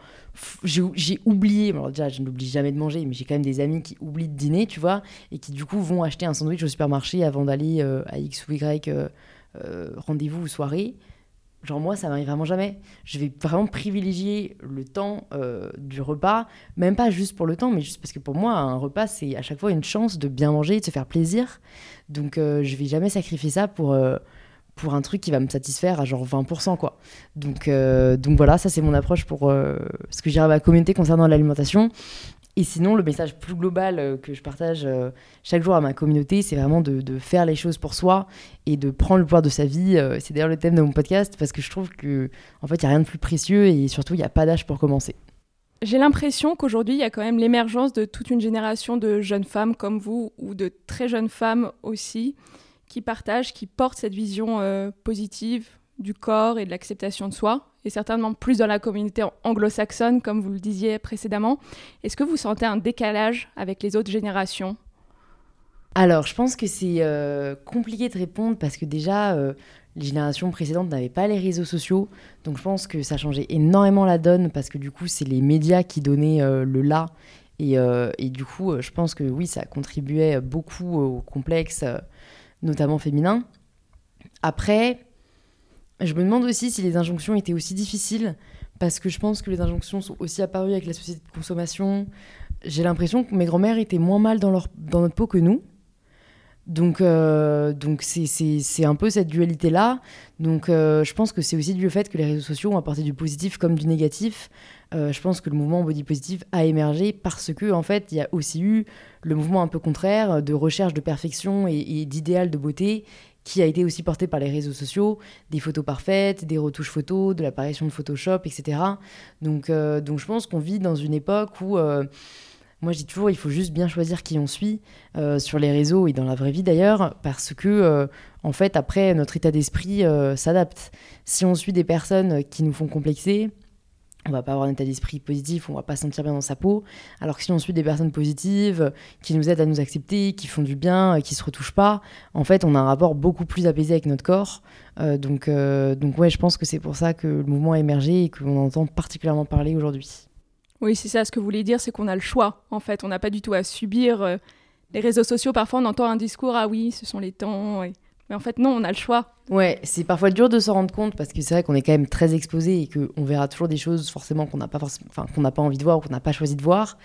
j'ai oublié, alors déjà, je n'oublie jamais de manger, mais j'ai quand même des amis qui oublient de dîner, tu vois, et qui du coup vont acheter un sandwich au supermarché avant d'aller euh, à X ou Y euh, euh, rendez-vous ou soirée. Genre moi, ça m'arrive vraiment jamais. Je vais vraiment privilégier le temps euh, du repas, même pas juste pour le temps, mais juste parce que pour moi, un repas, c'est à chaque fois une chance de bien manger, de se faire plaisir. Donc euh, je vais jamais sacrifier ça pour, euh, pour un truc qui va me satisfaire à genre 20%. quoi. Donc, donc voilà, ça c'est mon approche pour ce que j'ai à ma communauté concernant l'alimentation. Et sinon, le message plus global euh, que je partage euh, chaque jour à ma communauté, c'est vraiment de, faire les choses pour soi et de prendre le pouvoir de sa vie. Euh, c'est d'ailleurs le thème de mon podcast parce que je trouve que en fait, il n'y a rien de plus précieux et surtout, il n'y a pas d'âge pour commencer. J'ai l'impression qu'aujourd'hui, il y a quand même l'émergence de toute une génération de jeunes femmes comme vous ou de très jeunes femmes aussi qui partagent, qui portent cette vision positive du corps et de l'acceptation de soi et certainement plus dans la communauté anglo-saxonne, comme vous le disiez précédemment. Est-ce que vous sentez un décalage avec les autres générations? Alors, je pense que c'est euh, compliqué de répondre parce que déjà, euh, les générations précédentes n'avaient pas les réseaux sociaux. Donc, je pense que ça changeait énormément la donne parce que du coup, c'est les médias qui donnaient euh, le là. Et, et, du coup, je pense que oui, ça contribuait beaucoup au complexe, notamment féminin. Après, je me demande aussi si les injonctions étaient aussi difficiles, parce que je pense que les injonctions sont aussi apparues avec la société de consommation. J'ai l'impression que mes grands-mères étaient moins mal dans, leur, notre peau que nous. Donc, euh, donc c'est un peu cette dualité-là. Donc, euh, je pense que c'est aussi dû au fait que les réseaux sociaux ont apporté du positif comme du négatif. Euh, je pense que le mouvement body positive a émergé parce que, en fait, il y a aussi eu le mouvement un peu contraire de recherche de perfection et d'idéal de beauté qui a été aussi porté par les réseaux sociaux, des photos parfaites, des retouches photos, de l'apparition de Photoshop, etc. Donc, euh, donc je pense qu'on vit dans une époque où, euh, moi je dis toujours, il faut juste bien choisir qui on suit euh, sur les réseaux et dans la vraie vie d'ailleurs, parce que en fait après notre état d'esprit s'adapte. Si on suit des personnes qui nous font complexer, on va pas avoir un état d'esprit positif, on va pas se sentir bien dans sa peau. Alors que si on suit des personnes positives, qui nous aident à nous accepter, qui font du bien, qui se retouchent pas, en fait, on a un rapport beaucoup plus apaisé avec notre corps. Euh, donc, euh, donc ouais, je pense que c'est pour ça que le mouvement a émergé et qu'on entend particulièrement parler aujourd'hui. Oui, c'est ça. Ce que vous voulez dire, c'est qu'on a le choix. En fait, on n'a pas du tout à subir euh, les réseaux sociaux. Parfois, on entend un discours ah oui, ce sont les temps. Mais en fait, non, on a le choix. Ouais, c'est parfois dur de s'en rendre compte parce que c'est vrai qu'on est quand même très exposé et qu'on verra toujours des choses forcément qu'on n'a pas, enfin, qu'on n'a pas envie de voir ou qu'on n'a pas choisi de voir.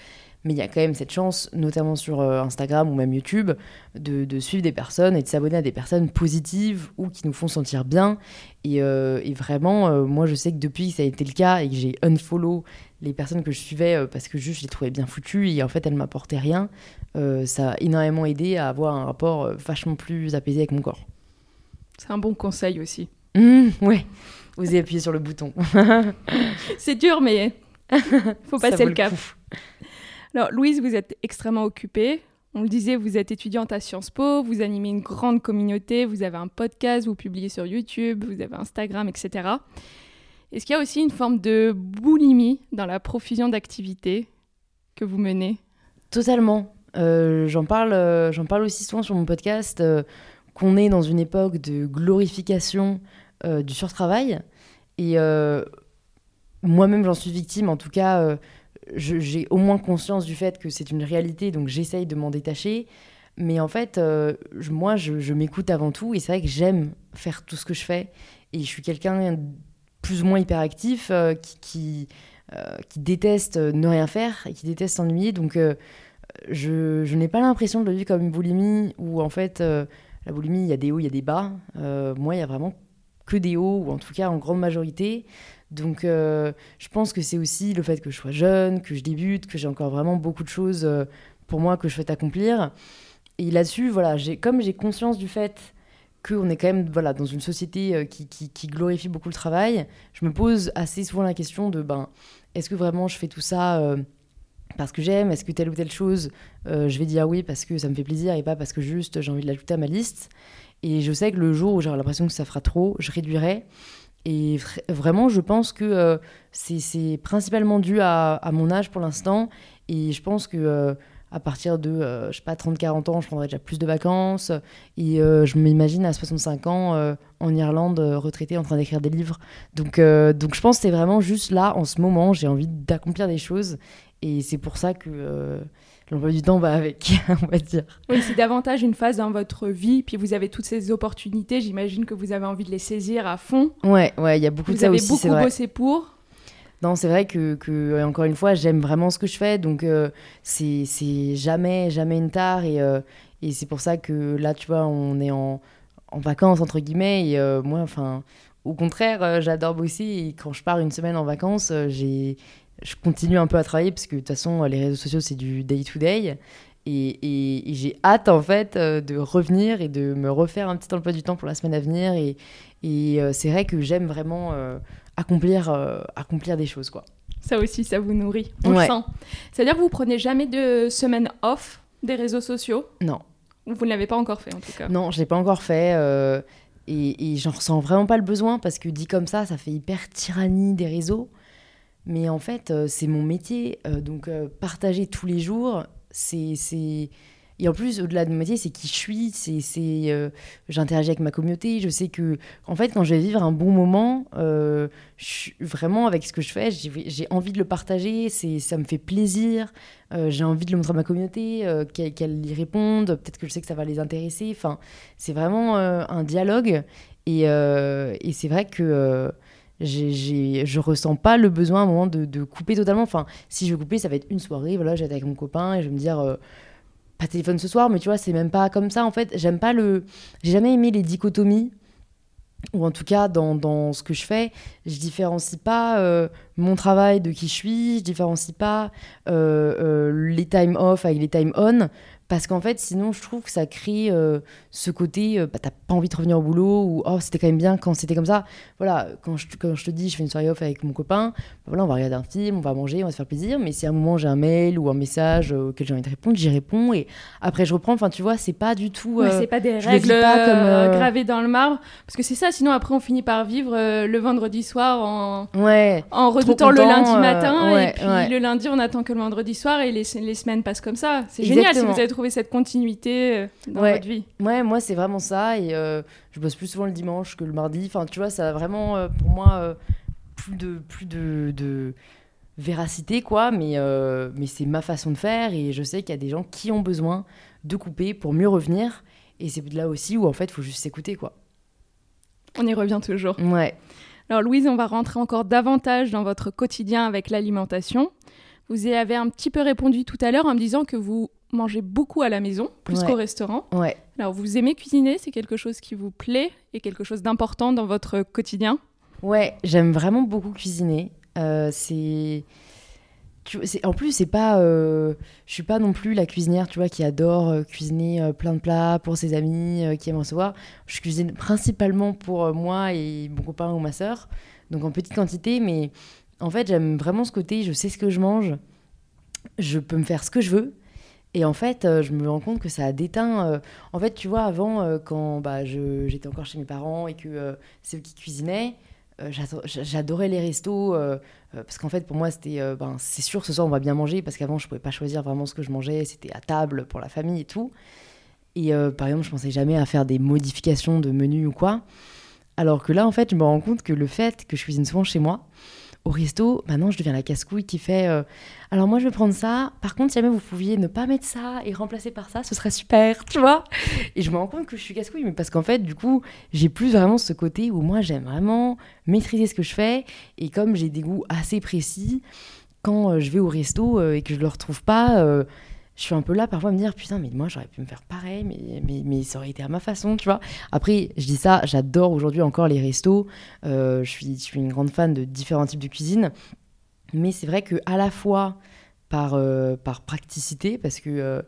Mais il y a quand même cette chance, notamment sur euh, Instagram ou même YouTube, de, suivre des personnes et de s'abonner à des personnes positives ou qui nous font sentir bien. Et, euh, vraiment, euh, moi, je sais que depuis que ça a été le cas et que j'ai unfollow les personnes que je suivais parce que juste je les trouvais bien foutues et en fait elles m'apportaient rien, ça a énormément aidé à avoir un rapport vachement plus apaisé avec mon corps. C'est un bon conseil aussi. Mmh, ouais, osez appuyer sur le bouton. C'est dur, mais faut passer le cap. Alors, Louise, vous êtes extrêmement occupée. On le disait, vous êtes étudiante à Sciences Po, vous animez une grande communauté, vous avez un podcast, vous publiez sur YouTube, vous avez Instagram, etc. Est-ce qu'il y a aussi une forme de boulimie dans la profusion d'activités que vous menez? Totalement. Euh, j'en parle, euh, j'en parle aussi souvent sur mon podcast euh, qu'on est dans une époque de glorification du surtravail. Et moi-même, j'en suis victime. En tout cas, j'ai au moins conscience du fait que c'est une réalité, donc j'essaye de m'en détacher. Mais en fait, euh, moi, je, m'écoute avant tout, et c'est vrai que j'aime faire tout ce que je fais. Et je suis quelqu'un plus ou moins hyperactif euh, qui, euh, qui, déteste ne rien faire et qui déteste s'ennuyer. Donc, je, je n'ai pas l'impression de le vivre comme une boulimie où, en fait, la boulimie, il y a des hauts, il y a des bas. moi, il y a vraiment que des hauts, ou en tout cas en grande majorité. Donc, euh, je pense que c'est aussi le fait que je sois jeune, que je débute, que j'ai encore vraiment beaucoup de choses euh, pour moi que je souhaite accomplir. Et là-dessus, voilà, comme j'ai conscience du fait qu'on est quand même voilà, dans une société euh, qui, qui, glorifie beaucoup le travail, je me pose assez souvent la question de ben, est-ce que vraiment je fais tout ça parce que j'aime Est-ce que telle ou telle chose, je vais dire oui parce que ça me fait plaisir et pas parce que juste j'ai envie de l'ajouter à ma liste Et je sais que le jour où j'aurai l'impression que ça fera trop, je réduirai. Et vraiment, je pense que euh, c'est principalement dû à, mon âge pour l'instant. Et je pense que euh, à partir de, euh, je sais pas, 30-40 ans, je prendrai déjà plus de vacances. Et je m'imagine à 65 ans en Irlande, retraité, en train d'écrire des livres. Donc, donc je pense que c'est vraiment juste là, en ce moment, j'ai envie d'accomplir des choses. Et c'est pour ça que l'emploi du temps va avec, on va dire. Oui, c'est davantage une phase dans votre vie, puis vous avez toutes ces opportunités, j'imagine que vous avez envie de les saisir à fond. Ouais, ouais, il y a beaucoup de ça aussi. Vous avez beaucoup bossé pour. Non, c'est vrai que, que, encore une fois, j'aime vraiment ce que je fais, donc euh, c'est jamais, jamais une tare, et, euh, et c'est pour ça que là, tu vois, on est en, en vacances, entre guillemets, et euh, moi, enfin, au contraire, j'adore bosser, et quand je pars une semaine en vacances, j'ai je continue un peu à travailler parce que de toute façon, les réseaux sociaux, c'est du day-to-day. Et, j'ai hâte, en fait, euh, de revenir et de me refaire un petit emploi du temps pour la semaine à venir. Et, euh, c'est vrai que j'aime vraiment euh, accomplir, accomplir des choses, quoi. Ça aussi, ça vous nourrit. On le sent. C'est-à-dire que vous prenez jamais de semaine off des réseaux sociaux? Non. Vous ne l'avez pas encore fait, en tout cas? Non, je l'ai pas encore fait. et, et j'en ressens vraiment pas le besoin parce que dit comme ça, ça fait hyper tyrannie des réseaux. Mais en fait, euh, c'est mon métier. Euh, donc, euh, partager tous les jours, c'est. Et en plus, au-delà de mon métier, c'est qui je suis. C'est, j'interagis avec ma communauté. Je sais que, en fait, quand je vais vivre un bon moment, je, vraiment, avec ce que je fais, j'ai, envie de le partager. C'est, ça me fait plaisir. j'ai envie de le montrer à ma communauté, qu'elle, y réponde. Peut-être que je sais que ça va les intéresser. Enfin, c'est vraiment un dialogue. Et, et c'est vrai que j'ai, je ressens pas le besoin à un moment de, couper totalement. Enfin, si je couper, ça va être une soirée, voilà, j'étais avec mon copain et je vais me dire, euh, pas téléphone ce soir, mais tu vois, c'est même pas comme ça en fait. J'aime pas le. J'ai jamais aimé les dichotomies, ou en tout cas dans, ce que je fais, je différencie pas euh, mon travail de qui je suis, je différencie pas euh, les time off avec les time on. Parce qu'en fait, sinon, je trouve que ça crée euh, ce côté, euh, bah, t'as pas envie de revenir au boulot, ou oh, c'était quand même bien quand c'était comme ça. Voilà, quand je, quand je te dis, je fais une soirée off avec mon copain, bah, voilà, on va regarder un film, on va manger, on va se faire plaisir. Mais si à un moment j'ai un mail ou un message euh, auquel j'ai envie de répondre, j'y réponds et après je reprends. Enfin, tu vois, c'est pas du tout. c'est pas des règles pas comme, gravées dans le marbre. Parce que c'est ça, sinon après on finit par vivre le vendredi soir en, ouais, en redoutant le lundi matin. et puis le lundi, on attend que le vendredi soir et les, les semaines passent comme ça. C'est génial si vous avez trouver cette continuité euh, dans votre vie. Ouais, moi, c'est vraiment ça. Et euh, je bosse plus souvent le dimanche que le mardi. Enfin, tu vois, ça a vraiment, euh, pour moi, plus de, plus de, de véracité, quoi. Mais, mais c'est ma façon de faire. Et je sais qu'il y a des gens qui ont besoin de couper pour mieux revenir. Et c'est là aussi où en fait, il faut juste s'écouter, quoi. On y revient toujours. Ouais. Alors Louise, on va rentrer encore davantage dans votre quotidien avec l'alimentation. Vous y avez un petit peu répondu tout à l'heure en me disant que vous mangez beaucoup à la maison, plus Ouais. qu'au restaurant. Ouais. Alors vous aimez cuisiner, c'est quelque chose qui vous plaît et quelque chose d'important dans votre quotidien? Ouais, j'aime vraiment beaucoup cuisiner. Euh, c'est. En plus, c'est pas. euh, Je suis pas non plus la cuisinière, tu vois, qui adore euh, cuisiner euh, plein de plats pour ses amis, qui aime recevoir. Je cuisine principalement pour moi et mon copain ou ma sœur, donc en petite quantité, mais en fait, j'aime vraiment ce côté, je sais ce que je mange, je peux me faire ce que je veux. Et en fait, euh, je me rends compte que ça a déteint. euh, En fait, tu vois, avant, euh, quand bah, j'étais encore chez mes parents et que c'est eux qui cuisinaient, j'ado- j'adorais les restos. parce qu'en fait, pour moi, c'était. ben, c'est sûr, ce soir, on va bien manger. Parce qu'avant, je pouvais pas choisir vraiment ce que je mangeais. C'était à table pour la famille et tout. Et par exemple, je pensais jamais à faire des modifications de menu ou quoi. Alors que là, en fait, je me rends compte que le fait que je cuisine souvent chez moi, au resto, maintenant, je deviens la casse-couille qui fait euh, Alors, moi, je vais prendre ça. Par contre, si jamais vous pouviez ne pas mettre ça et remplacer par ça, ce serait super, tu vois Et je me rends compte que je suis casse-couille, mais parce qu'en fait, du coup, j'ai plus vraiment ce côté où moi, j'aime vraiment maîtriser ce que je fais. Et comme j'ai des goûts assez précis, quand euh, je vais au resto euh, et que je le retrouve pas, je suis un peu là parfois à me dire putain, mais moi j'aurais pu me faire pareil, mais, mais, ça aurait été à ma façon, tu vois. Après, je dis ça, j'adore aujourd'hui encore les restos. Euh, je, suis, je suis une grande fan de différents types de cuisine. Mais c'est vrai que à la fois par, euh, par praticité, parce que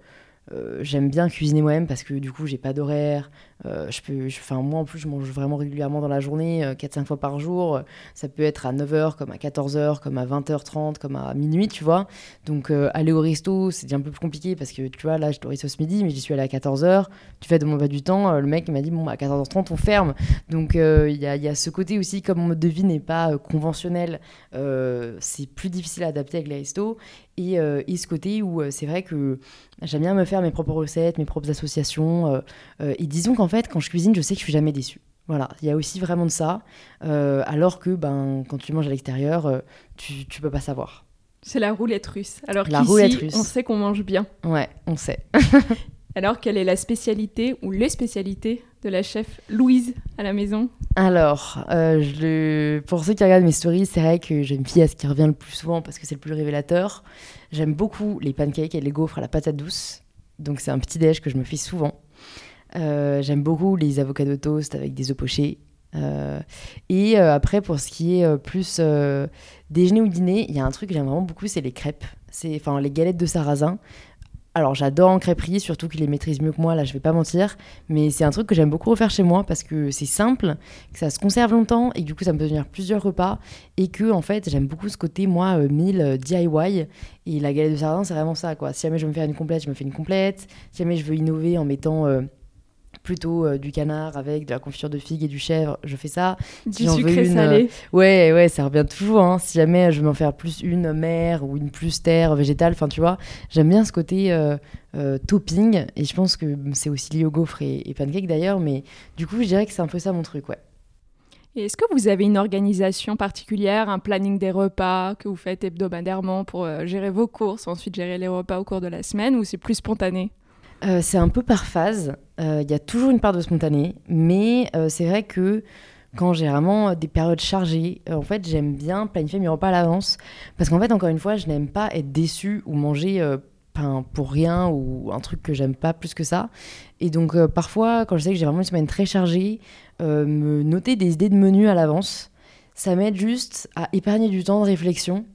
euh, j'aime bien cuisiner moi-même, parce que du coup j'ai pas d'horaire. Euh, je peux, je- moi en plus je mange vraiment régulièrement dans la journée, 4-5 fois par jour. Ça peut être à 9h, comme à 14h, comme à 20h30, comme à minuit, tu vois. Donc euh, aller au resto, c'est déjà un peu plus compliqué parce que tu vois, là je dois resto ce midi, mais j'y suis allée à 14h. Tu fais de mon pas du temps, euh, le mec m'a dit bon, bah, à 14h30 on ferme. Donc euh, il y, a, y a ce côté aussi, comme mon mode de vie n'est pas euh, conventionnel, euh, c'est plus difficile à adapter avec les restos. Et, euh, et ce côté où euh, c'est vrai que j'aime bien me faire mes propres recettes, mes propres associations. euh, euh, et disons qu'en fait, quand je cuisine, je sais que je suis jamais déçue. Voilà, il y a aussi vraiment de ça. Euh, alors que ben, quand tu manges à l'extérieur, euh, tu, tu peux pas savoir. C'est la roulette russe. Alors La roulette russe. on sait qu'on mange bien. Ouais, on sait. Alors quelle est la spécialité ou les spécialités de la chef Louise à la maison? Alors, euh, je le... pour ceux qui regardent mes stories, c'est vrai que j'aime bien à ce qui revient le plus souvent parce que c'est le plus révélateur. J'aime beaucoup les pancakes et les gaufres à la patate douce. Donc c'est un petit déj que je me fais souvent. Euh, J'aime beaucoup les avocats de toast avec des œufs pochés. Euh, et euh, après, pour ce qui est plus déjeuner ou dîner, il y a un truc que j'aime vraiment beaucoup, c'est les crêpes. C'est enfin les galettes de sarrasin. Alors j'adore en crêperie, surtout qu'ils les maîtrisent mieux que moi, là je vais pas mentir. Mais c'est un truc que j'aime beaucoup refaire chez moi parce que c'est simple, que ça se conserve longtemps et que du coup ça me peut tenir plusieurs repas. Et que en fait j'aime beaucoup ce côté, moi, euh, euh, DIY. Et la galette de sarrasin, c'est vraiment ça quoi. Si jamais je veux me faire une complète, je me fais une complète. Si jamais je veux innover en mettant plutôt euh, du canard avec de la confiture de figue et du chèvre, je fais ça. Du veux sucré une, salé. Ouais, ouais, ça revient toujours. hein. Si jamais je veux m'en faire plus une mer ou une plus terre végétale, enfin tu vois, j'aime bien ce côté euh, euh, topping. Et je pense que c'est aussi lié aux gaufres et, et pancakes d'ailleurs. Mais du coup, je dirais que c'est un peu ça mon truc, ouais. Et est-ce que vous avez une organisation particulière, un planning des repas que vous faites hebdomadairement pour euh, gérer vos courses, ensuite gérer les repas au cours de la semaine, ou c'est plus spontané? Euh, c'est un peu par phase. Euh, Il y a toujours une part de spontané, mais euh, c'est vrai que quand j'ai vraiment des périodes chargées, euh, en fait, j'aime bien planifier mes repas à l'avance. Parce qu'en fait, encore une fois, je n'aime pas être déçue ou manger euh, pour rien ou un truc que j'aime pas plus que ça. Et donc, euh, parfois, quand je sais que j'ai vraiment une semaine très chargée, euh, me noter des idées de menu à l'avance, ça m'aide juste à épargner du temps de réflexion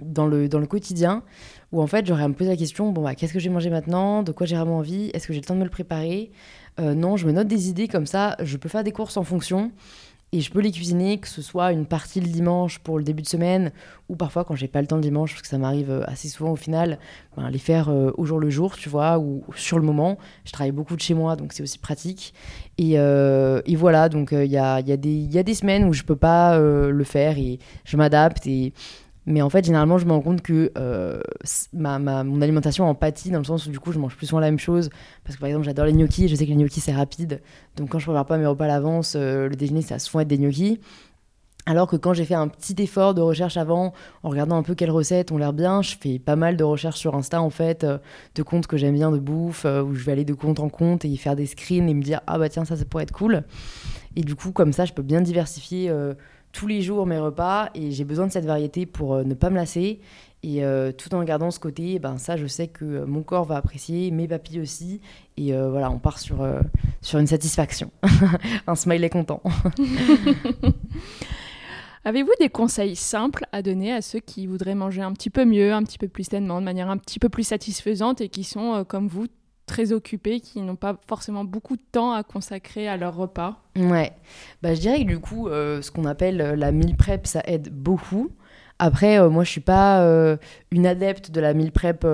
dans le, dans le quotidien où en fait j'aurais à me poser la question bon bah qu'est-ce que j'ai mangé maintenant? De quoi j'ai vraiment envie? Est-ce que j'ai le temps de me le préparer? Euh, non je me note des idées comme ça. Je peux faire des courses en fonction et je peux les cuisiner que ce soit une partie le dimanche pour le début de semaine ou parfois quand j'ai pas le temps le dimanche parce que ça m'arrive euh, assez souvent au final ben, les faire euh, au jour le jour tu vois ou sur le moment. Je travaille beaucoup de chez moi donc c'est aussi pratique. Et, et voilà donc il y, a, y, a y a des semaines où je peux pas le faire et je m'adapte et mais en fait, généralement, je me rends compte que euh, ma, ma- mon alimentation en pâtit dans le sens où du coup, je mange plus souvent la même chose. Parce que par exemple, j'adore les gnocchis je sais que les gnocchis, c'est rapide. Donc quand je prépare pas mes repas à l'avance, euh, le déjeuner, ça va souvent être des gnocchis. Alors que quand j'ai fait un petit effort de recherche avant, en regardant un peu quelles recettes ont l'air bien, je fais pas mal de recherches sur Insta en fait, euh, de comptes que j'aime bien de bouffe, où je vais aller de compte en compte et y faire des screens et me dire ah bah tiens ça ça pourrait être cool. Et du coup comme ça je peux bien diversifier tous les jours mes repas et j'ai besoin de cette variété pour ne pas me lasser. Et tout en gardant ce côté, ben ça je sais que mon corps va apprécier, mes papilles aussi. Et voilà on part sur, sur une satisfaction, un smile est content. Avez-vous des conseils simples à donner à ceux qui voudraient manger un petit peu mieux, un petit peu plus sainement, de manière un petit peu plus satisfaisante et qui sont, euh, comme vous, très occupés, qui n'ont pas forcément beaucoup de temps à consacrer à leur repas Ouais, bah, je dirais que du coup, euh, ce qu'on appelle euh, la meal prep, ça aide beaucoup. Après, moi, je suis pas une adepte de la meal prep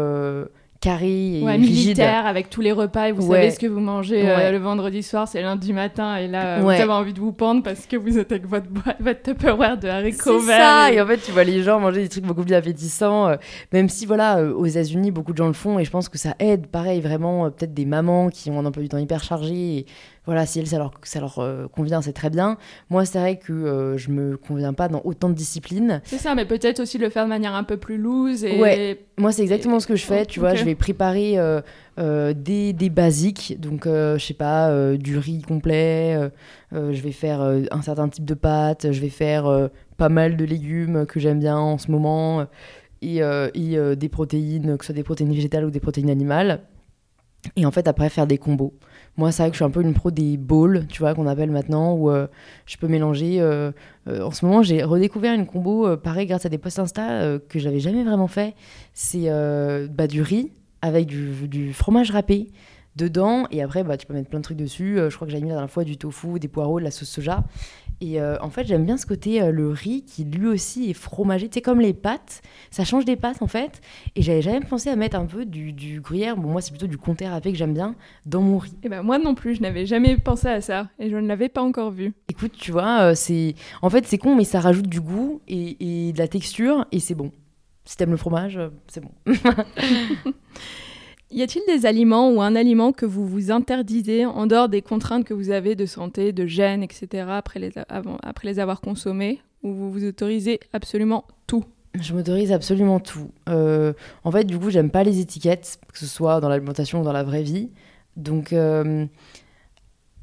carré et ouais, militaire avec tous les repas et vous savez ce que vous mangez euh, le vendredi soir, c'est lundi matin et là vous avez envie de vous pendre parce que vous êtes avec votre, votre Tupperware de haricots verts. C'est ça, et... en fait tu vois les gens manger des trucs beaucoup plus appétissants, euh, même si voilà, euh, aux États-Unis beaucoup de gens le font et je pense que ça aide, pareil vraiment, peut-être des mamans qui ont un emploi du temps hyper chargé et voilà, si elles, ça leur, ça leur euh, convient, c'est très bien. Moi, c'est vrai que euh, je me conviens pas dans autant de disciplines. C'est ça, mais peut-être aussi le faire de manière un peu plus loose. Et... Ouais, moi, c'est exactement ce que je fais. Tu vois, je vais préparer euh, des, des, basiques. Donc, je sais pas, du riz complet. je vais faire un certain type de pâtes. Je vais faire pas mal de légumes que j'aime bien en ce moment. et, et des protéines, que ce soit des protéines végétales ou des protéines animales. Et en fait, après, faire des combos. Moi, c'est vrai que je suis un peu une pro des bowls, tu vois, qu'on appelle maintenant, où euh, je peux mélanger. Euh, euh, en ce moment, j'ai redécouvert une combo, pareil, grâce à des posts Insta que j'avais jamais vraiment fait. C'est bah, du riz avec du, du, fromage râpé dedans, et après, bah, tu peux mettre plein de trucs dessus. je crois que j'ai mis la dernière fois du tofu, des poireaux, de la sauce soja. Et euh, en fait, j'aime bien ce côté, euh, le riz qui lui aussi est fromagé. Tu comme les pâtes, ça change des pâtes en fait. Et j'avais jamais pensé à mettre un peu du, du gruyère, bon, moi c'est plutôt du comté râpé que j'aime bien, dans mon riz. Et eh ben moi non plus, je n'avais jamais pensé à ça. Et je ne l'avais pas encore vu. Écoute, tu vois, euh, c'est. En fait, c'est con, mais ça rajoute du goût et, et de la texture, et c'est bon. Si t'aimes le fromage, c'est bon. Y a-t-il des aliments ou un aliment que vous vous interdisez en dehors des contraintes que vous avez de santé, de gêne, etc. après les, avoir consommés ou vous vous autorisez absolument tout? Je m'autorise absolument tout. Euh, en fait, du coup, j'aime pas les étiquettes, que ce soit dans l'alimentation ou dans la vraie vie. Donc, euh,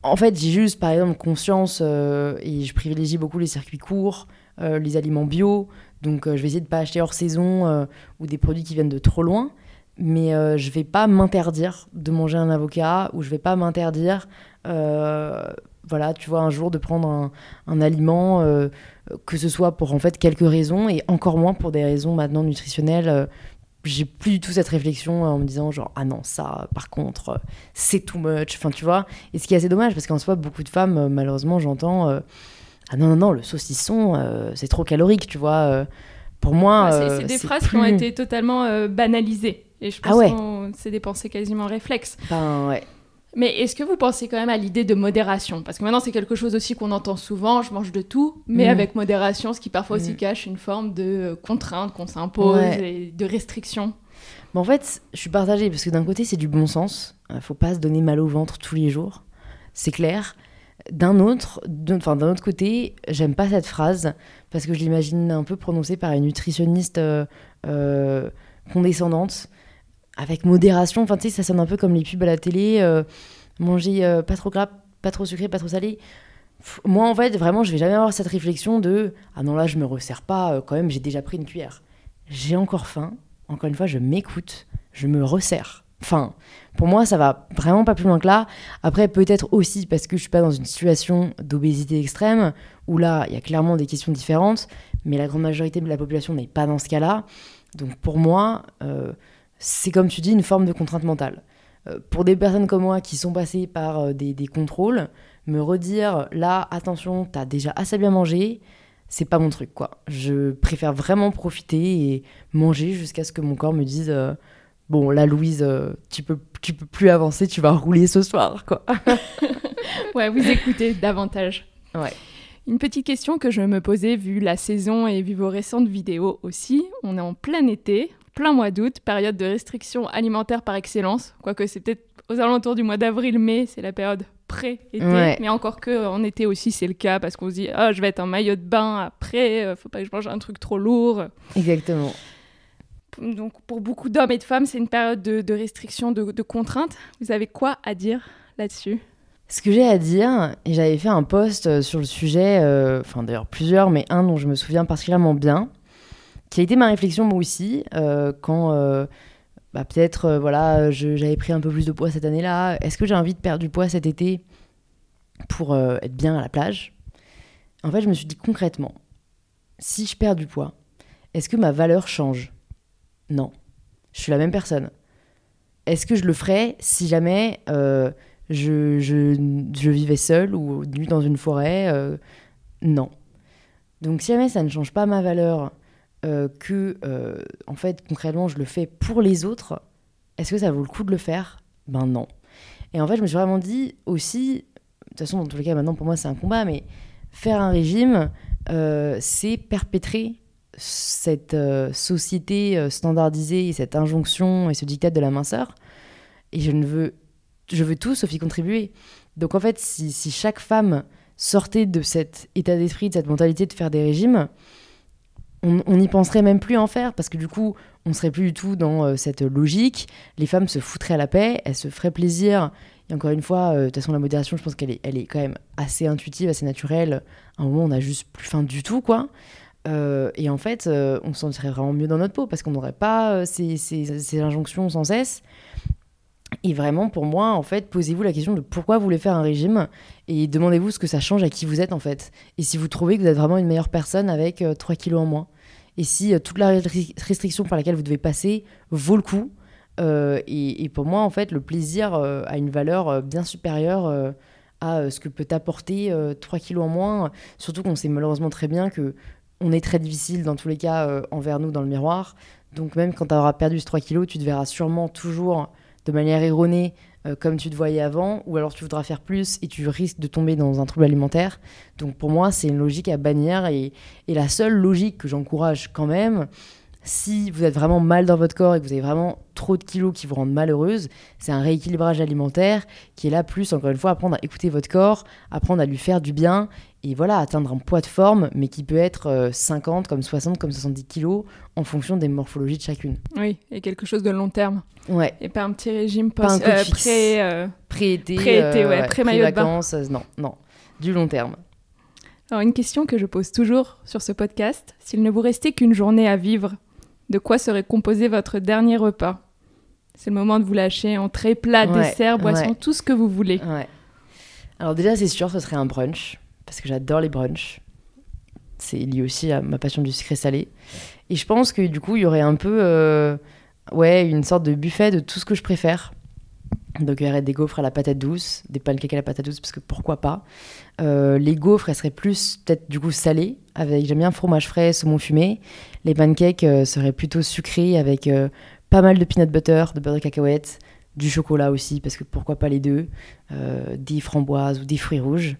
en fait, j'ai juste, par exemple, conscience euh, et je privilégie beaucoup les circuits courts, les aliments bio. Donc, je vais essayer de pas acheter hors saison ou des produits qui viennent de trop loin mais euh, je vais pas m'interdire de manger un avocat ou je vais pas m'interdire, euh, voilà, tu vois, un jour de prendre un, un aliment, euh, que ce soit pour en fait quelques raisons et encore moins pour des raisons maintenant nutritionnelles. j'ai plus du tout cette réflexion en me disant genre ah non ça par contre c'est too much, enfin tu vois. Et ce qui est assez dommage parce qu'en soi beaucoup de femmes malheureusement j'entends ah non non non le saucisson c'est trop calorique, tu vois. pour moi, c'est des phrases qui ont été totalement banalisées. Et je ah pense que c'est des pensées quasiment réflexes. Ben ouais. Mais est-ce que vous pensez quand même à l'idée de modération? Parce que maintenant, c'est quelque chose aussi qu'on entend souvent, je mange de tout, mais mm. avec modération, ce qui parfois aussi mm. cache une forme de euh, contrainte qu'on s'impose et de restriction. Mais en fait, je suis partagée, parce que d'un côté, c'est du bon sens. Il faut pas se donner mal au ventre tous les jours. C'est clair. D'un autre, d'un autre côté, j'aime pas cette phrase parce que je l'imagine un peu prononcée par une nutritionniste euh, euh, condescendante avec modération. Enfin, tu sais, ça sonne un peu comme les pubs à la télé. Euh, manger euh, pas trop gras, pas trop sucré, pas trop salé. moi, en fait, vraiment, je vais jamais avoir cette réflexion de Ah non, là, je me resserre pas, euh, quand même, j'ai déjà pris une cuillère. J'ai encore faim. Encore une fois, je m'écoute, je me resserre. Enfin, pour moi, ça va vraiment pas plus loin que là. Après, peut-être aussi parce que je suis pas dans une situation d'obésité extrême, où là, il y a clairement des questions différentes, mais la grande majorité de la population n'est pas dans ce cas-là. Donc pour moi, c'est comme tu dis une forme de contrainte mentale. Euh, pour des personnes comme moi qui sont passées par euh, des, contrôles, me redire là, attention, t'as déjà assez bien mangé, c'est pas mon truc quoi. Je préfère vraiment profiter et manger jusqu'à ce que mon corps me dise euh, bon là Louise, tu peux tu peux plus avancer, tu vas rouler ce soir quoi. ouais, vous écoutez davantage. Ouais. Une petite question que je me posais vu la saison et vu vos récentes vidéos aussi. On est en plein été, plein mois d'août, période de restriction alimentaire par excellence, quoique c'est peut-être aux alentours du mois d'avril-mai, c'est la période pré-été. Ouais. Mais encore que en été aussi, c'est le cas parce qu'on se dit ah, je vais être en maillot de bain après, euh, faut pas que je mange un truc trop lourd. Exactement. Donc pour beaucoup d'hommes et de femmes, c'est une période de, de restriction, de, de contrainte. Vous avez quoi à dire là-dessus? Ce que j'ai à dire, et j'avais fait un post euh, sur le sujet, euh, enfin d'ailleurs plusieurs, mais un dont je me souviens particulièrement bien, qui a été ma réflexion moi aussi, euh, quand euh, bah, peut-être euh, voilà, j'avais pris un peu plus de poids cette année-là. Est-ce que j'ai envie de perdre du poids cet été pour être bien à la plage? En fait, je me suis dit concrètement, si je perds du poids, est-ce que ma valeur change? Non. Je suis la même personne. Est-ce que je le ferais si jamais je, je, je vivais seule ou nu dans une forêt? Non. Donc si jamais ça ne change pas ma valeur, euh, que euh, en fait concrètement je le fais pour les autres, est-ce que ça vaut le coup de le faire? Ben non. Et en fait je me suis vraiment dit aussi, de toute façon dans tous les cas maintenant pour moi c'est un combat, mais faire un régime, euh, c'est perpétrer cette société standardisée et cette injonction et ce dictat de la minceur. Et je ne veux, je veux tout sauf y contribuer. Donc en fait, si chaque femme sortait de cet état d'esprit, de cette mentalité de faire des régimes, on n'y penserait même plus en faire parce que du coup, on serait plus du tout dans euh, cette logique. Les femmes se foutraient à la paix, elles se feraient plaisir. Et encore une fois, euh, de toute façon, la modération, je pense qu'elle est, elle est quand même assez intuitive, assez naturelle. À un moment, on n'a juste plus faim du tout, quoi. Euh, et en fait, on se sentirait vraiment mieux dans notre peau parce qu'on n'aurait pas ces, ces- injonctions sans cesse. Et vraiment, pour moi, en fait, posez-vous la question de pourquoi vous voulez faire un régime et demandez-vous ce que ça change à qui vous êtes, en fait. Et si vous trouvez que vous êtes vraiment une meilleure personne avec euh, 3 kilos en moins. Et si euh, toute la restri- restriction par laquelle vous devez passer vaut le coup. Euh, et, pour moi, en fait, le plaisir euh, a une valeur bien supérieure à ce que peut apporter euh, 3 kilos en moins. Surtout qu'on sait malheureusement très bien que on est très difficile dans tous les cas envers nous dans le miroir. Donc même quand tu auras perdu ce 3 kilos, tu te verras sûrement toujours de manière erronée euh, comme tu te voyais avant, ou alors tu voudras faire plus et tu risques de tomber dans un trouble alimentaire. Donc pour moi, c'est une logique à bannir et, et la seule logique que j'encourage quand même, si vous êtes vraiment mal dans votre corps et que vous avez vraiment trop de kilos qui vous rendent malheureuse, c'est un rééquilibrage alimentaire qui est là plus, encore une fois, apprendre à écouter votre corps, apprendre à lui faire du bien et voilà, atteindre un poids de forme, mais qui peut être euh, 50, comme 60, comme 70 kilos, en fonction des morphologies de chacune. Oui, et quelque chose de long terme. Ouais, Et pas un petit régime Pas un coup de euh, fixe. pré, euh, Pré-été, ouais, pré-maillot de bain. vacances, non, non, du long terme. Alors une question que je pose toujours sur ce podcast, s'il ne vous restait qu'une journée à vivre, de quoi serait composé votre dernier repas C'est le moment de vous lâcher entrée, plat, Ouais, dessert, boisson, ouais. tout ce que vous voulez. Ouais. Alors déjà, c'est sûr, ce serait un brunch, parce que j'adore les brunchs. C'est lié aussi à ma passion du sucré salé. Et je pense que du coup, il y aurait un peu, euh, ouais, une sorte de buffet de tout ce que je préfère. Donc il y aurait des gaufres à la patate douce, des pancakes à la patate douce, parce que pourquoi pas. Euh, les gaufres, elles seraient plus peut-être du coup salées, avec j'aime bien fromage frais, saumon fumé. Les pancakes euh, seraient plutôt sucrés, avec euh, pas mal de peanut butter, de beurre de cacahuète, du chocolat aussi, parce que pourquoi pas les deux, des framboises ou des fruits rouges.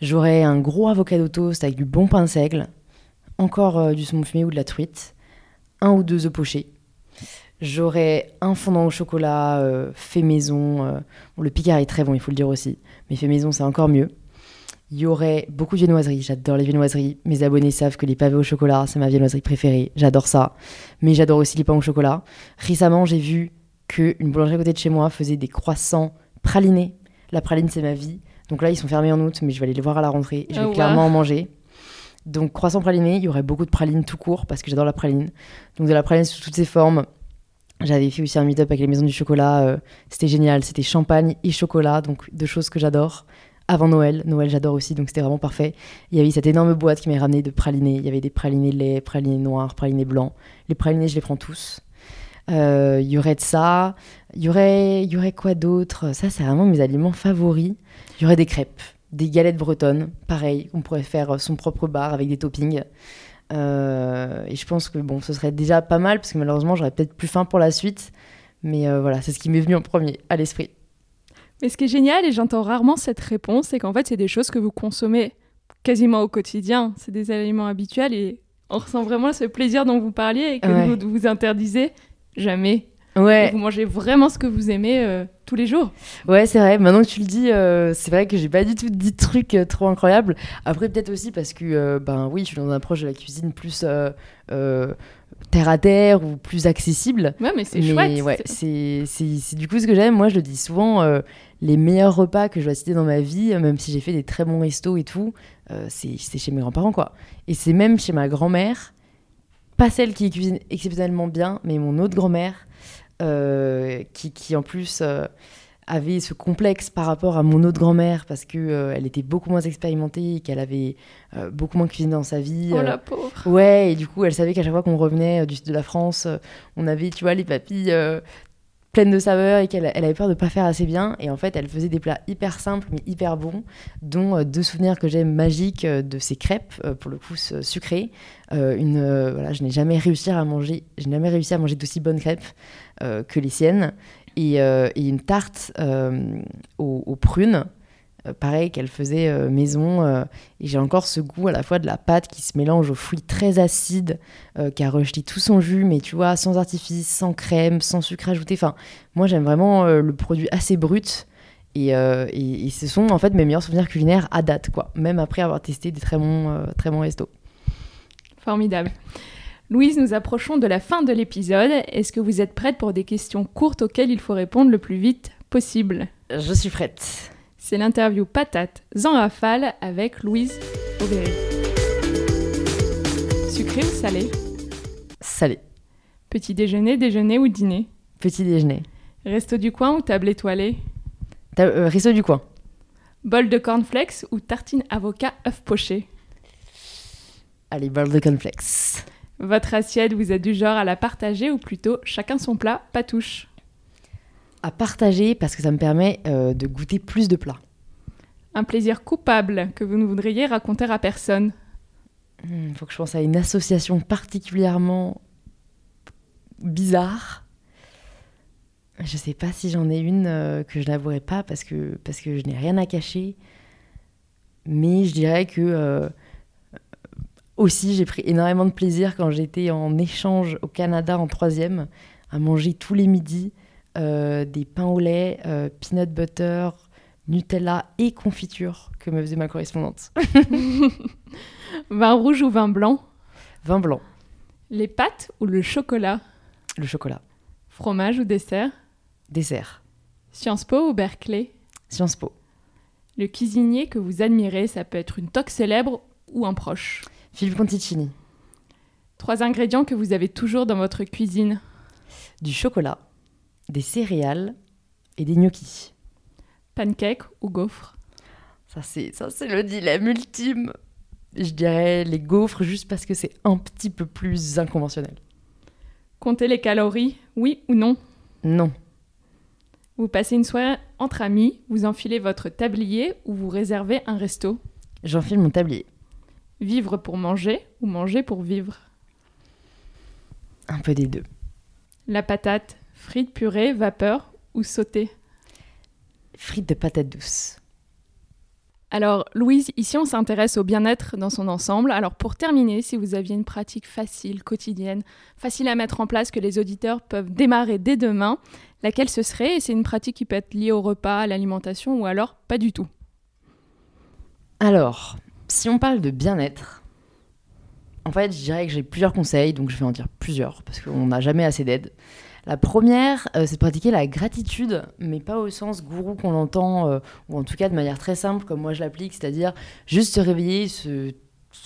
J'aurais un gros avocado toast avec du bon pain seigle, encore du saumon fumé ou de la truite, un ou deux œufs pochés. J'aurais un fondant au chocolat euh, fait maison. euh, bon, le Picard est très bon, il faut le dire aussi, mais fait maison, c'est encore mieux. Il y aurait beaucoup de viennoiseries. J'adore les viennoiseries. Mes abonnés savent que les pavés au chocolat, c'est ma viennoiserie préférée. J'adore ça. Mais j'adore aussi les pains au chocolat. Récemment, j'ai vu qu'une boulangerie à côté de chez moi faisait des croissants pralinés. La praline, c'est ma vie. Donc là, ils sont fermés en août, mais je vais aller les voir à la rentrée. et Je vais Oh, clairement wow. en manger. Donc, croissant praliné, il y aurait beaucoup de pralines tout court parce que j'adore la praline. Donc, de la praline sous toutes ses formes. J'avais fait aussi un meet-up avec les maisons du chocolat. euh, c'était génial. C'était champagne et chocolat, donc deux choses que j'adore. Avant Noël. Noël, j'adore aussi, donc c'était vraiment parfait. Il y avait cette énorme boîte qui m'est ramené de pralinés. Il y avait des pralinés lait, pralinés noirs, pralinés blancs. Les pralinés, je les prends tous. Euh, Il y aurait de ça. Il y aurait, y aurait quoi d'autre? Ça, c'est vraiment mes aliments favoris. Il y aurait des crêpes, des galettes bretonnes. Pareil, on pourrait faire son propre bar avec des toppings. Euh, et je pense que bon, ce serait déjà pas mal parce que malheureusement, j'aurais peut-être plus faim pour la suite. Mais euh, voilà, c'est ce qui m'est venu en premier à l'esprit. Mais ce qui est génial, et j'entends rarement cette réponse, c'est qu'en fait, c'est des choses que vous consommez quasiment au quotidien. C'est des aliments habituels et on ressent vraiment ce plaisir dont vous parliez et que Ouais. vous vous interdisez jamais. Ouais, Vous mangez vraiment ce que vous aimez euh, tous les jours. Ouais, c'est vrai. Maintenant que tu le dis, euh, c'est vrai que j'ai pas du tout dit de trucs euh, trop incroyables. Après, peut-être aussi parce que, ben oui, je suis dans une approche de la cuisine plus terre à terre ou plus accessible. Ouais, mais c'est chouette. ouais, C'est- c'est c'est- c'est du coup ce que j'aime. Moi, je le dis souvent, euh, les meilleurs repas que je dois citer dans ma vie, même si j'ai fait des très bons restos et tout, euh, c'est c'est chez mes grands-parents, quoi. Et c'est même chez ma grand-mère, pas celle qui cuisine exceptionnellement bien, mais mon autre grand-mère, qui, qui en plus euh, avait ce complexe par rapport à mon autre grand-mère, parce que euh, elle était beaucoup moins expérimentée et qu'elle avait euh, beaucoup moins cuisiné dans sa vie. Oh euh, la pauvre. Ouais, et du coup, elle savait qu'à chaque fois qu'on revenait euh, du sud de la France, euh, on avait, tu vois, les papilles euh, pleines de saveurs et qu'elle elle avait peur de pas faire assez bien. Et en fait, elle faisait des plats hyper simples mais hyper bons, dont euh, deux souvenirs que j'aime magiques euh, de ses crêpes, euh, pour le coup sucrées. Euh, une, euh, voilà, je n'ai jamais réussi à manger, je n'ai jamais réussi à manger d'aussi bonnes crêpes euh, que les siennes. Et, euh, une tarte euh, aux, prunes. euh, Pareil qu'elle faisait euh, maison euh, et j'ai encore ce goût à la fois de la pâte qui se mélange aux fruits très acides, euh, qui a rejeté tout son jus, mais tu vois, sans artifice, sans crème, sans sucre ajouté. Enfin, moi, j'aime vraiment euh, le produit assez brut. Euh, et ce sont en fait mes meilleurs souvenirs culinaires à date, quoi. Même après avoir testé des très bons, euh, très bons restos. Formidable. Louise, nous approchons de la fin de l'épisode. Est-ce que vous êtes prête pour des questions courtes auxquelles il faut répondre le plus vite possible? Je suis prête. C'est l'interview patate en rafale avec Louise Aubéry. Sucré ou salé? Salé. Petit déjeuner, déjeuner ou dîner? Petit déjeuner. Resto du coin ou table étoilée? Ta- euh, Resto du coin. Bol de cornflakes ou tartine avocat œuf poché? Allez, bol de cornflakes. Votre assiette, vous êtes du genre à la partager ou plutôt chacun son plat, pas touche? À partager parce que ça me permet euh, de goûter plus de plats. Un plaisir coupable que vous ne voudriez raconter à personne Il faut que je pense à une association particulièrement bizarre. Je sais pas si j'en ai une euh, que je n'avouerai pas parce que, parce que je n'ai rien à cacher. Mais je dirais que euh, aussi j'ai pris énormément de plaisir quand j'étais en échange au Canada en troisième à manger tous les midis euh, des pains au lait, euh, peanut butter, Nutella et confiture que me faisait ma correspondante. Vin rouge ou vin blanc? Vin blanc, Les pâtes ou le chocolat? Le chocolat, Fromage ou dessert? Dessert, Sciences Po ou Berkeley? Sciences Po. Le cuisinier que vous admirez, ça peut être une toque célèbre ou un proche. Philippe Conticini, Trois ingrédients que vous avez toujours dans votre cuisine. du chocolat, des céréales et des gnocchis. Pancake ou gaufres. Ça c'est ça c'est le dilemme ultime. Je dirais les gaufres juste parce que c'est un petit peu plus inconventionnel. Comptez les calories, oui ou non? Non, Vous passez une soirée entre amis, vous enfilez votre tablier ou vous réservez un resto? j'enfile mon tablier. Vivre pour manger ou manger pour vivre. Un peu des deux. La patate, frite, purée, vapeur ou sautée? Frites de patates douces. Alors, Louise, ici on s'intéresse au bien-être dans son ensemble. Alors, pour terminer, si vous aviez une pratique facile, quotidienne, facile à mettre en place que les auditeurs peuvent démarrer dès demain, laquelle ce serait? Et c'est une pratique qui peut être liée au repas, à l'alimentation ou alors pas du tout. Alors, si on parle de bien-être, en fait, je dirais que j'ai plusieurs conseils, donc je vais en dire plusieurs, parce qu'on n'a jamais assez d'aide. La première, euh, c'est de pratiquer la gratitude, mais pas au sens gourou qu'on l'entend, euh, ou en tout cas de manière très simple, comme moi je l'applique, c'est-à-dire juste se réveiller.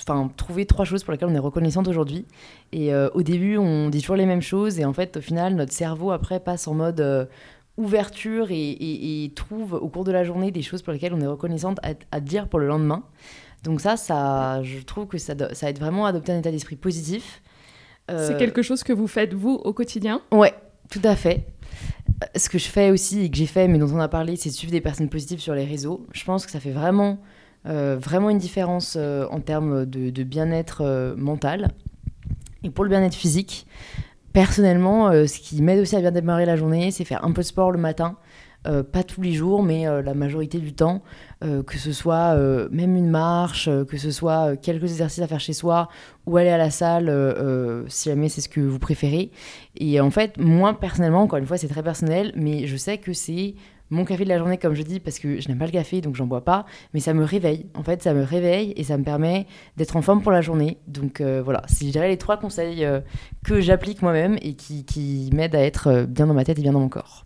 Enfin, trouver trois choses pour lesquelles on est reconnaissante aujourd'hui. Et euh, au début, on dit toujours les mêmes choses, et en fait, au final, notre cerveau, après, passe en mode ouverture et, trouve au cours de la journée des choses pour lesquelles on est reconnaissante à dire pour le lendemain. Donc ça, ça je trouve que ça, ça aide vraiment à adopter un état d'esprit positif. C'est Euh, quelque chose que vous faites vous au quotidien? Ouais, tout à fait. Euh, Ce que je fais aussi et que j'ai fait, mais dont on a parlé, c'est de suivre des personnes positives sur les réseaux. Je pense que ça fait vraiment, euh, vraiment une différence euh, en termes de, de bien-être mental. Et pour le bien-être physique, personnellement, ce qui m'aide aussi à bien démarrer la journée, c'est faire un peu de sport le matin. Pas tous les jours, mais la majorité du temps, que ce soit même une marche, que ce soit quelques exercices à faire chez soi ou aller à la salle, si jamais c'est ce que vous préférez. Et en fait, moi personnellement, encore une fois, c'est très personnel, mais je sais que c'est mon café de la journée, comme je dis, parce que je n'aime pas le café, donc j'en bois pas, mais ça me réveille. En fait, ça me réveille et ça me permet d'être en forme pour la journée. Donc euh, voilà, c'est je dirais les trois conseils euh, que j'applique moi-même et qui, m'aident à être euh, bien dans ma tête et bien dans mon corps.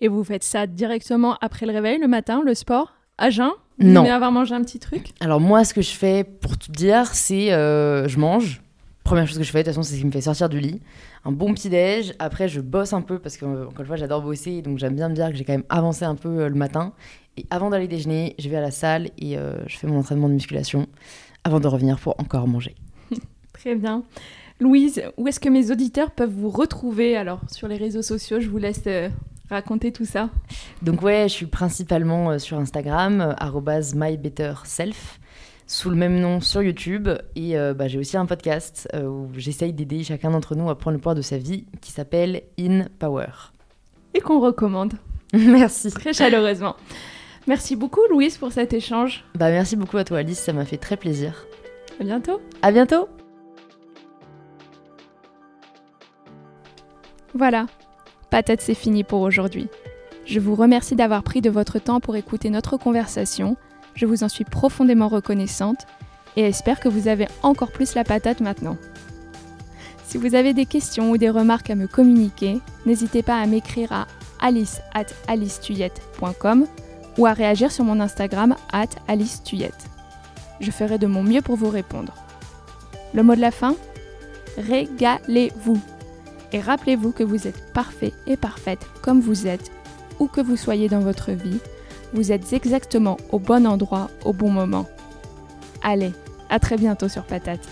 Et vous faites ça directement après le réveil, le matin, le sport, à jeun Non. Mais avoir mangé un petit truc Alors moi, ce que je fais, pour tout dire, c'est je mange. Première chose que je fais, de toute façon, c'est ce qui me fait sortir du lit un bon petit déj. Après, je bosse un peu parce que, encore une fois, j'adore bosser. Donc, j'aime bien me dire que j'ai quand même avancé un peu euh, le matin. Et avant d'aller déjeuner, je vais à la salle et euh, je fais mon entraînement de musculation avant de revenir pour encore manger. Très bien. Louise, où est-ce que mes auditeurs peuvent vous retrouver alors sur les réseaux sociaux? Je vous laisse euh, raconter tout ça. Donc ouais, je suis principalement sur Instagram, @mybetterself sous le même nom sur YouTube. Et euh, bah, j'ai aussi un podcast euh, où j'essaye d'aider chacun d'entre nous à prendre le pouvoir de sa vie qui s'appelle In Power. Et qu'on recommande. merci. Très chaleureusement. Merci beaucoup Louise pour cet échange. Bah merci beaucoup à toi Alice, ça m'a fait très plaisir. À bientôt. À bientôt. Voilà, patate c'est fini pour aujourd'hui. Je vous remercie d'avoir pris de votre temps pour écouter notre conversation je vous en suis profondément reconnaissante et espère que vous avez encore plus la patate maintenant. Si vous avez des questions ou des remarques à me communiquer, n'hésitez pas à m'écrire à alice at ou à réagir sur mon Instagram at. Je ferai de mon mieux pour vous répondre. Le mot de la fin? Régalez-vous. Et rappelez-vous que vous êtes parfait et parfaite comme vous êtes, où que vous soyez dans votre vie, vous êtes exactement au bon endroit au bon moment. Allez, à très bientôt sur Patate.